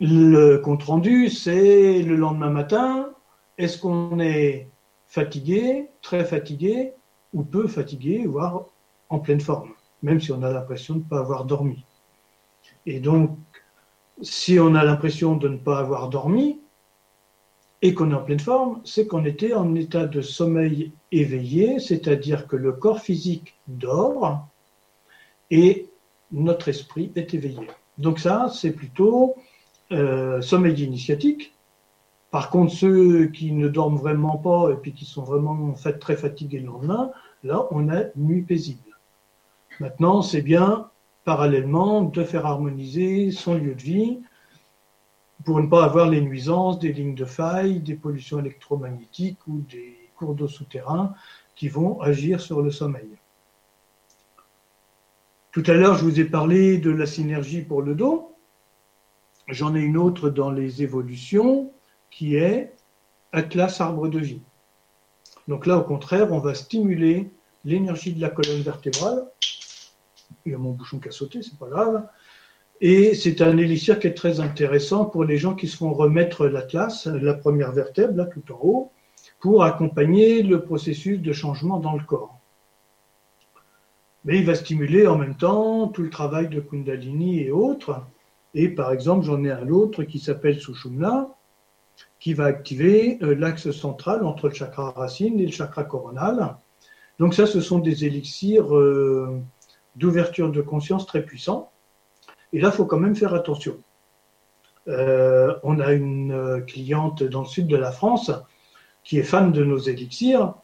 Le compte-rendu, c'est le lendemain matin. Est-ce qu'on est fatigué, très fatigué, ou peu fatigué, voire en pleine forme, même si on a l'impression de ne pas avoir dormi. Et donc, si on a l'impression de ne pas avoir dormi et qu'on est en pleine forme, c'est qu'on était en état de sommeil éveillé, c'est-à-dire que le corps physique dort, et notre esprit est éveillé. Donc ça, c'est plutôt euh, sommeil initiatique. Par contre, ceux qui ne dorment vraiment pas et qui sont vraiment très fatigués le lendemain, là, on a nuit paisible. Maintenant, c'est bien parallèlement de faire harmoniser son lieu de vie pour ne pas avoir les nuisances des lignes de faille, des pollutions électromagnétiques ou des cours d'eau souterrains qui vont agir sur le sommeil. Tout à l'heure, je vous ai parlé de la synergie pour le dos. J'en ai une autre dans les évolutions qui est Atlas arbre de vie. Donc là, au contraire, on va stimuler l'énergie de la colonne vertébrale. Il y a mon bouchon qui a sauté, c'est pas grave. Et c'est un élixir qui est très intéressant pour les gens qui se font remettre l'atlas, la première vertèbre, là tout en haut, pour accompagner le processus de changement dans le corps mais il va stimuler en même temps tout le travail de Kundalini et autres. Et par exemple, j'en ai un autre qui s'appelle Sushumna, qui va activer euh, l'axe central entre le chakra racine et le chakra coronal. Donc ça, ce sont des élixirs euh, d'ouverture de conscience très puissants. Et là, il faut quand même faire attention. Euh, on a une cliente dans le sud de la France qui est fan de nos élixirs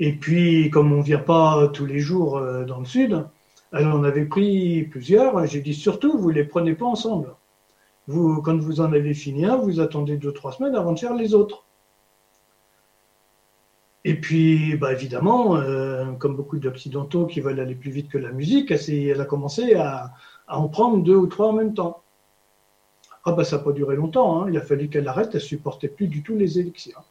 et puis, comme on ne vient pas tous les jours dans le sud, elle en avait pris plusieurs. J'ai dit surtout, vous ne les prenez pas ensemble. Vous, quand vous en avez fini un, vous attendez deux, trois semaines avant de faire les autres. Et puis, bah évidemment, euh, comme beaucoup d'Occidentaux qui veulent aller plus vite que la musique, elle, a commencé à, en prendre deux ou trois en même temps. Ah bah ça n'a pas duré longtemps, hein. il a fallu qu'elle arrête, elle supportait plus du tout les élixirs.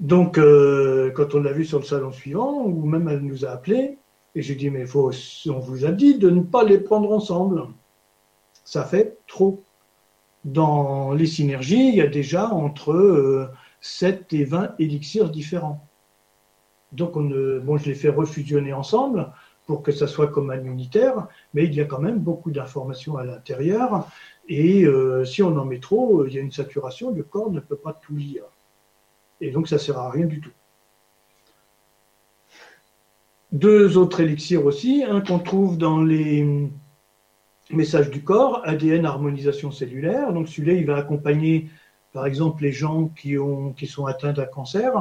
Donc, euh, quand on l'a vu sur le salon suivant, ou même elle nous a appelé, et j'ai dit, mais faut, on vous a dit de ne pas les prendre ensemble. Ça fait trop. dans les synergies, il y a déjà entre 7 et 20 élixirs différents. Donc, on, bon, je les fais refusionner ensemble pour que ça soit comme un unitaire, mais il y a quand même beaucoup d'informations à l'intérieur. Et euh, si on en met trop, il y a une saturation, le corps ne peut pas tout lire. Et donc, ça ne sert à rien du tout. Deux autres élixirs aussi, un qu'on trouve dans les messages du corps, ADN harmonisation cellulaire. Donc celui-là, il va accompagner, par exemple, les gens qui sont atteints d'un cancer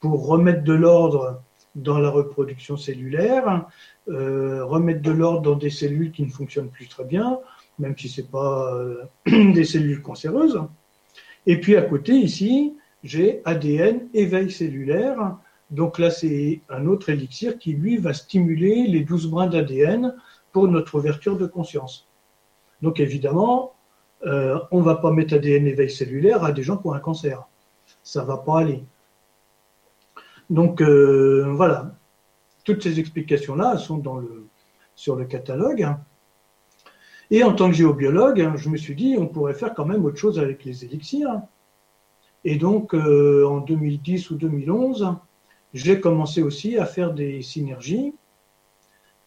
pour remettre de l'ordre dans la reproduction cellulaire, euh, remettre de l'ordre dans des cellules qui ne fonctionnent plus très bien, même si ce n'est pas euh, des cellules cancéreuses. Et puis à côté, ici, j'ai ADN éveil cellulaire. Donc là, c'est un autre élixir qui, lui, va stimuler les 12 brins d'ADN pour notre ouverture de conscience. Donc évidemment, euh, on ne va pas mettre ADN éveil cellulaire à des gens qui ont un cancer. Ça ne va pas aller. Donc euh, voilà, toutes ces explications-là sont sur le catalogue. Et en tant que géobiologue, je me suis dit, on pourrait faire quand même autre chose avec les élixirs. Et donc, euh, en 2010 ou 2011, j'ai commencé aussi à faire des synergies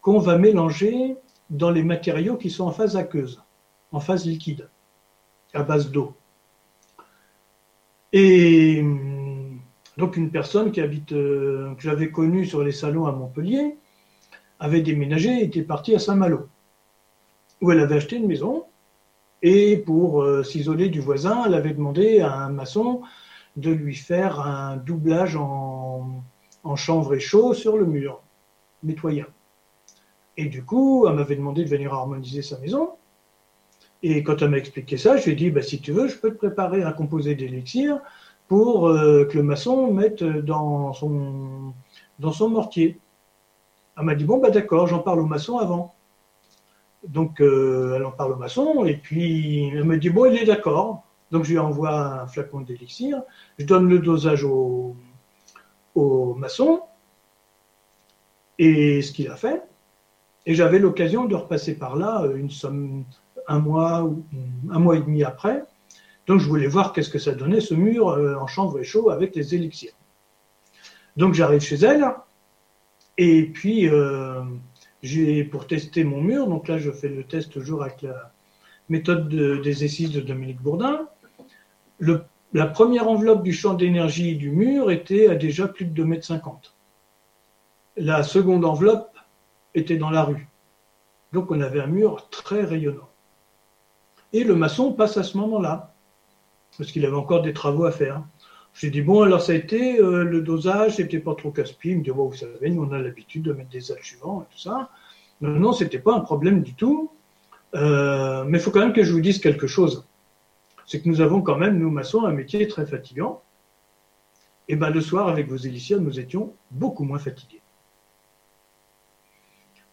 qu'on va mélanger dans les matériaux qui sont en phase aqueuse, en phase liquide, à base d'eau. Et donc une personne qui habite, euh, que j'avais connue sur les salons à Montpellier, avait déménagé et était partie à Saint-Malo, où elle avait acheté une maison. Et pour euh, s'isoler du voisin, elle avait demandé à un maçon de lui faire un doublage en, en chanvre et chaud sur le mur, nettoyant. Et du coup, elle m'avait demandé de venir harmoniser sa maison. Et quand elle m'a expliqué ça, je lui ai dit, bah, si tu veux, je peux te préparer un composé d'élixir pour euh, que le maçon mette dans son, mortier. Elle m'a dit, bon, bah, d'accord, j'en parle au maçon avant. Donc, euh, elle en parle au maçon, et puis elle me dit, bon, il est d'accord. Donc, je lui envoie un flacon d'élixir, je donne le dosage au, au maçon, et ce qu'il a fait. Et j'avais l'occasion de repasser par là euh, un mois ou un mois et demi après, donc je voulais voir qu'est-ce que ça donnait ce mur euh, en chanvre et chaud avec les élixirs. Donc j'arrive chez elle et puis euh, j'ai pour tester mon mur, donc là je fais le test toujours avec la méthode des essais de Dominique Bourdin. la première enveloppe du champ d'énergie du mur était à déjà plus de 2,50 m. La seconde enveloppe était dans la rue. Donc on avait un mur très rayonnant. Et le maçon passe à ce moment-là parce qu'il avait encore des travaux à faire. J'ai dit, bon, alors ça a été, euh, le dosage, c'était pas trop casse-pied. Il me dit, bon, vous savez, nous, on a l'habitude de mettre des adjuvants et tout ça. Non, non, c'était pas un problème du tout. Euh, mais il faut quand même que je vous dise quelque chose. C'est que nous avons quand même, nous, maçons, un métier très fatigant. Et ben, le soir, avec vos éliciens, nous étions beaucoup moins fatigués.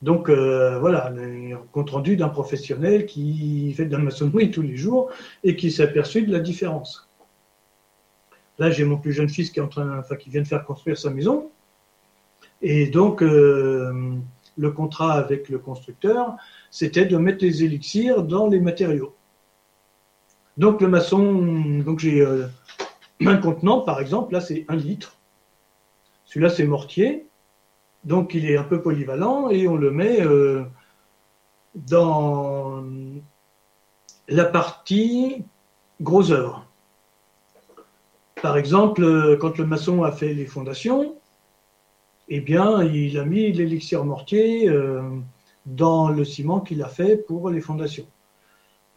Donc euh, voilà, un compte rendu d'un professionnel qui fait de la maçonnerie tous les jours et qui s'est aperçu de la différence. Là, j'ai mon plus jeune fils qui est en train, qui vient de faire construire sa maison, et donc euh, le contrat avec le constructeur, c'était de mettre les élixirs dans les matériaux. Donc le maçon, donc j'ai euh, un contenant par exemple, là c'est un litre. Celui-là c'est mortier, donc il est un peu polyvalent et on le met euh, dans la partie gros œuvre. Par exemple, quand le maçon a fait les fondations, eh bien, il a mis l'élixir mortier euh, dans le ciment qu'il a fait pour les fondations.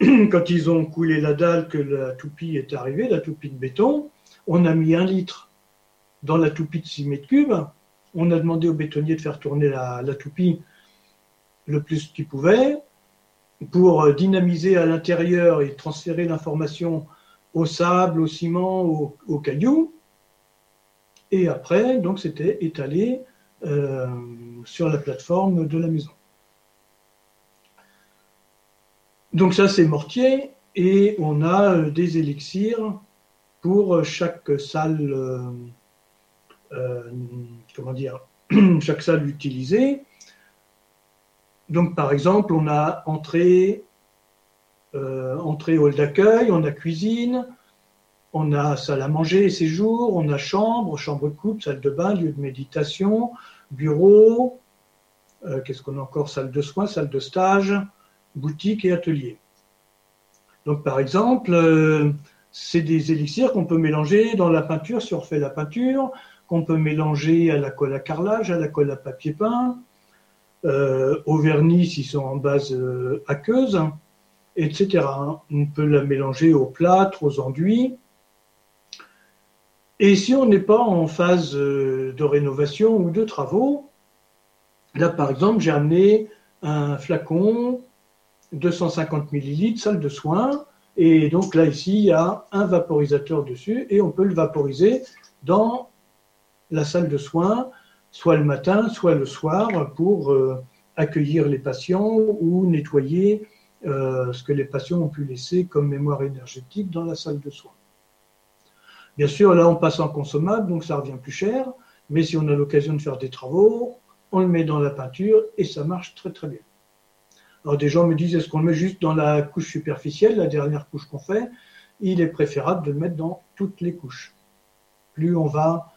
Quand ils ont coulé la dalle, que la toupie est arrivée, la toupie de béton, on a mis un litre dans la toupie de 6 mètres cubes on a demandé au bétonnier de faire tourner la, toupie le plus qu'il pouvait pour euh, dynamiser à l'intérieur et transférer l'information au sable, au ciment, au, caillou. Et après, donc, c'était étalé euh, sur la plateforme de la maison. Donc ça, c'est mortier et on a euh, des élixirs pour chaque salle comment dire, chaque salle utilisée. Donc, par exemple, on a entrée entrée hall d'accueil, on a cuisine, on a salle à manger et séjour, on a chambre, chambre de coupe, salle de bain, lieu de méditation, bureau, qu'est-ce qu'on a encore Salle de soins, salle de stage, boutique et atelier. Donc par exemple, euh, c'est des élixirs qu'on peut mélanger dans la peinture si on refait la peinture, qu'on peut mélanger à la colle à carrelage, à la colle à papier peint, euh, au vernis s'ils sont en base euh, aqueuse, etc. On peut la mélanger au plâtre, aux enduits. Et si on n'est pas en phase de rénovation ou de travaux, là par exemple j'ai amené un flacon 250 millilitres, salle de soins. Et donc là, ici, il y a un vaporisateur dessus et on peut le vaporiser dans la salle de soins, soit le matin, soit le soir, pour euh, accueillir les patients ou nettoyer euh, ce que les patients ont pu laisser comme mémoire énergétique dans la salle de soins. Bien sûr, là, on passe en consommable, donc ça revient plus cher, mais si on a l'occasion de faire des travaux, on le met dans la peinture et ça marche très très bien. Alors des gens me disent, est-ce qu'on le met juste dans la couche superficielle, la dernière couche qu'on fait? Il est préférable de le mettre dans toutes les couches. Plus on va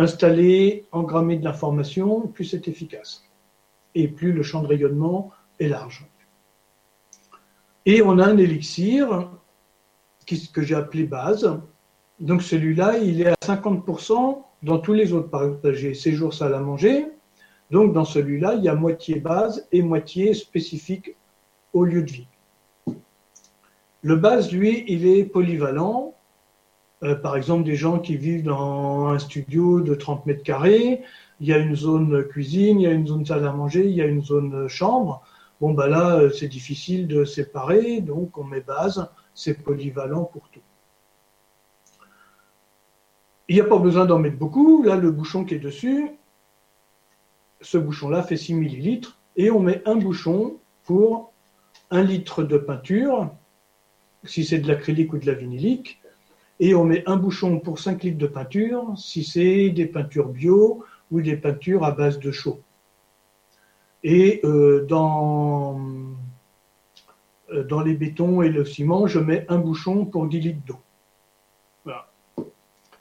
installer, engrammer de l'information, plus c'est efficace. Et plus le champ de rayonnement est large. Et on a un élixir que j'ai appelé base. Donc celui-là, il est à 50% dans tous les autres. Par exemple, j'ai séjour salle à manger, donc dans celui-là, il y a moitié base et moitié spécifique au lieu de vie. Le base, lui, il est polyvalent. Euh, par exemple, des gens qui vivent dans un studio de 30 mètres carrés, il y a une zone cuisine, il y a une zone salle à manger, il y a une zone chambre. Bon, bah là, euh, c'est difficile de séparer, donc on met base, c'est polyvalent pour tout. Il n'y a pas besoin d'en mettre beaucoup. Là, le bouchon qui est dessus, ce bouchon-là fait 6 millilitres et on met un bouchon pour un litre de peinture, si c'est de l'acrylique ou de la vinylique, et on met un bouchon pour 5 litres de peinture, si c'est des peintures bio ou des peintures à base de chaux. Et euh, dans, euh, dans les bétons et le ciment, je mets un bouchon pour 10 litres d'eau. Voilà.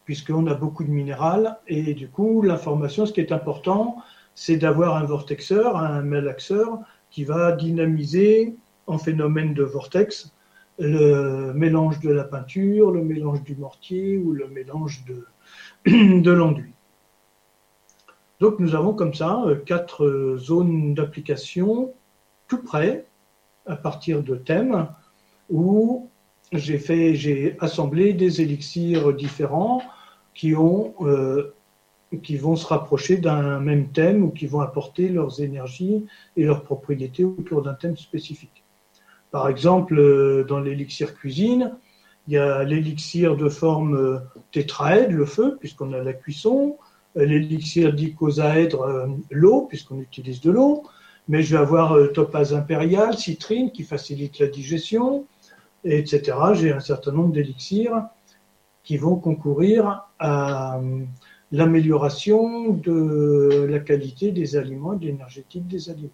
Puisqu'on a beaucoup de minéral, et du coup, l'information, ce qui est important, c'est d'avoir un vortexeur, un malaxeur, qui va dynamiser en phénomène de vortex le mélange de la peinture, le mélange du mortier ou le mélange de, de l'enduit. Donc nous avons comme ça euh, quatre euh, zones d'application tout près à partir de thèmes où j'ai fait, j'ai assemblé des élixirs différents euh, qui vont se rapprocher d'un même thème ou qui vont apporter leurs énergies et leurs propriétés autour d'un thème spécifique. Par exemple, euh, dans l'élixir cuisine, il y a l'élixir de forme euh, tétraèdre, le feu, puisqu'on a la cuisson, euh, l'élixir d'icosaèdre, l'eau, puisqu'on utilise de l'eau, mais je vais avoir topaz impérial, citrine, qui facilite la digestion, etc. J'ai un certain nombre d'élixirs qui vont concourir à l'amélioration de la qualité des aliments et de l'énergétique des aliments.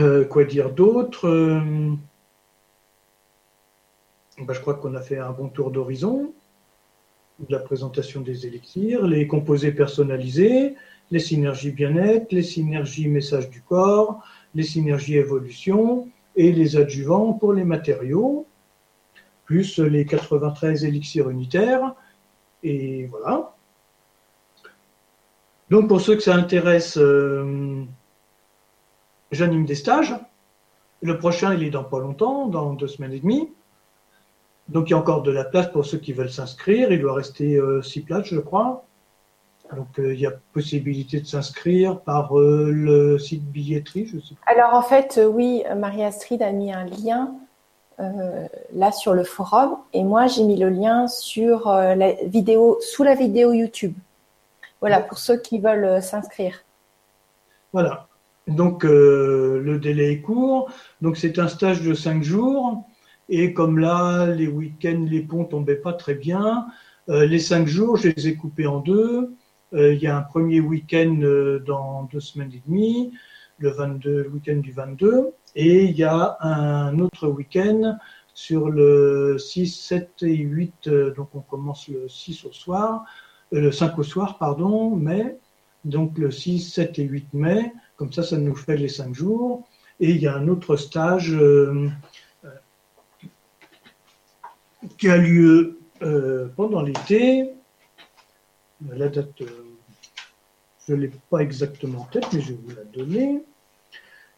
Euh, quoi dire d'autre euh, ben, Je crois qu'on a fait un bon tour d'horizon de la présentation des élixirs, les composés personnalisés, les synergies bien-être, les synergies message du corps, les synergies évolution et les adjuvants pour les matériaux plus les 93 élixirs unitaires. Et voilà. Donc pour ceux que ça intéresse, euh, j'anime des stages. Le prochain, il est dans pas longtemps, dans deux semaines et demie. Donc il y a encore de la place pour ceux qui veulent s'inscrire. Il doit rester euh, six places, je crois. Donc euh, il y a possibilité de s'inscrire par le site billetterie, je sais Alors en fait, oui, Marie-Astrid a mis un lien euh, là sur le forum et moi j'ai mis le lien sur euh, la vidéo sous la vidéo YouTube. Voilà pour ceux qui veulent euh, s'inscrire. Voilà. Donc le délai est court. Donc c'est un stage de cinq jours et comme là les week-ends les ponts tombaient pas très bien, les cinq jours je les ai coupés en deux. Il y a un premier week-end dans deux semaines et demie, le 22, le week-end du 22. Et il y a un autre week-end sur le 6, 7 et 8. Donc on commence le 6 au soir, le 5 au soir, pardon, mai. Donc le 6, 7 et 8 mai. Comme ça, ça nous fait les 5 jours. Et il y a un autre stage qui a lieu euh, pendant l'été. La date, euh, je ne l'ai pas exactement en tête, mais je vais vous la donner.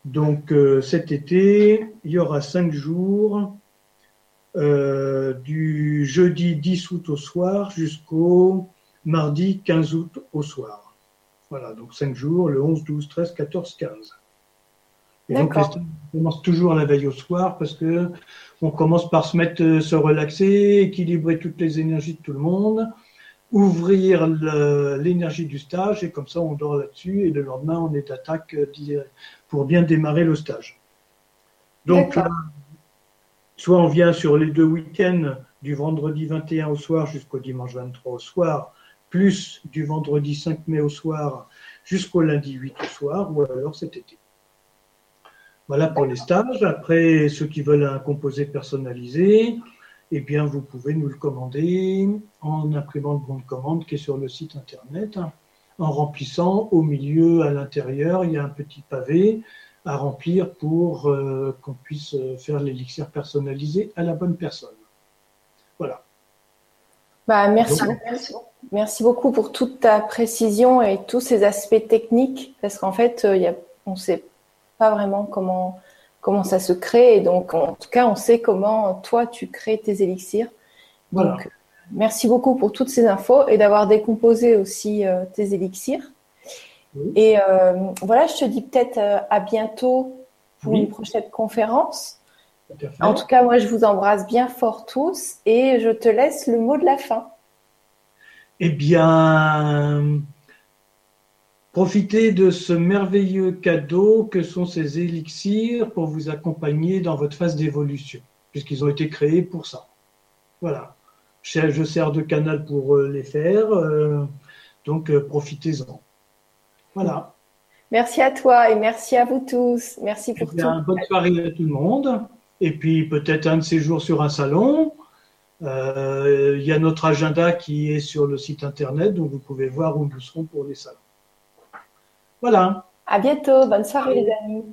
Donc euh, cet été, il y aura cinq jours, du jeudi 10 août au soir jusqu'au mardi 15 août au soir. Voilà, donc cinq jours, le 11, 12, 13, 14, 15. Et donc, on commence toujours la veille au soir parce que on commence par se mettre, euh, se relaxer, équilibrer toutes les énergies de tout le monde, ouvrir l'énergie du stage et comme ça on dort là-dessus et le lendemain on est attaque euh, pour bien démarrer le stage. Donc, euh, soit on vient sur les deux week-ends du vendredi 21 au soir jusqu'au dimanche 23 au soir, plus du vendredi 5 mai au soir jusqu'au lundi 8 au soir, ou alors cet été. Voilà pour les stages. Après, ceux qui veulent un composé personnalisé, eh bien, vous pouvez nous le commander en imprimant le bon de commande qui est sur le site internet, en remplissant au milieu, à l'intérieur, il y a un petit pavé à remplir pour euh, qu'on puisse faire l'élixir personnalisé à la bonne personne. Voilà. Bah, merci, merci beaucoup pour toute ta précision et tous ces aspects techniques, parce qu'en fait, euh, il y a, on sait pas vraiment comment, comment ça se crée. Et donc, en tout cas, on sait comment toi, tu crées tes élixirs. Donc, merci beaucoup pour toutes ces infos et d'avoir décomposé aussi euh, tes élixirs. Et euh, voilà, je te dis peut-être euh, à bientôt pour une prochaine conférence. En tout cas, moi, je vous embrasse bien fort tous et je te laisse le mot de la fin. Eh bien, Profitez de ce merveilleux cadeau que sont ces élixirs pour vous accompagner dans votre phase d'évolution, puisqu'ils ont été créés pour ça. Voilà. Je sers de canal pour euh, les faire, euh, donc euh, profitez-en. Voilà. Merci à toi et merci à vous tous. Merci pour eh tout. Bonne soirée à tout le monde. Et puis peut-être un de ces jours sur un salon. Il y a notre agenda qui est sur le site internet, donc vous pouvez voir où nous serons pour les salons. Voilà. À bientôt. Bonne soirée, les amis.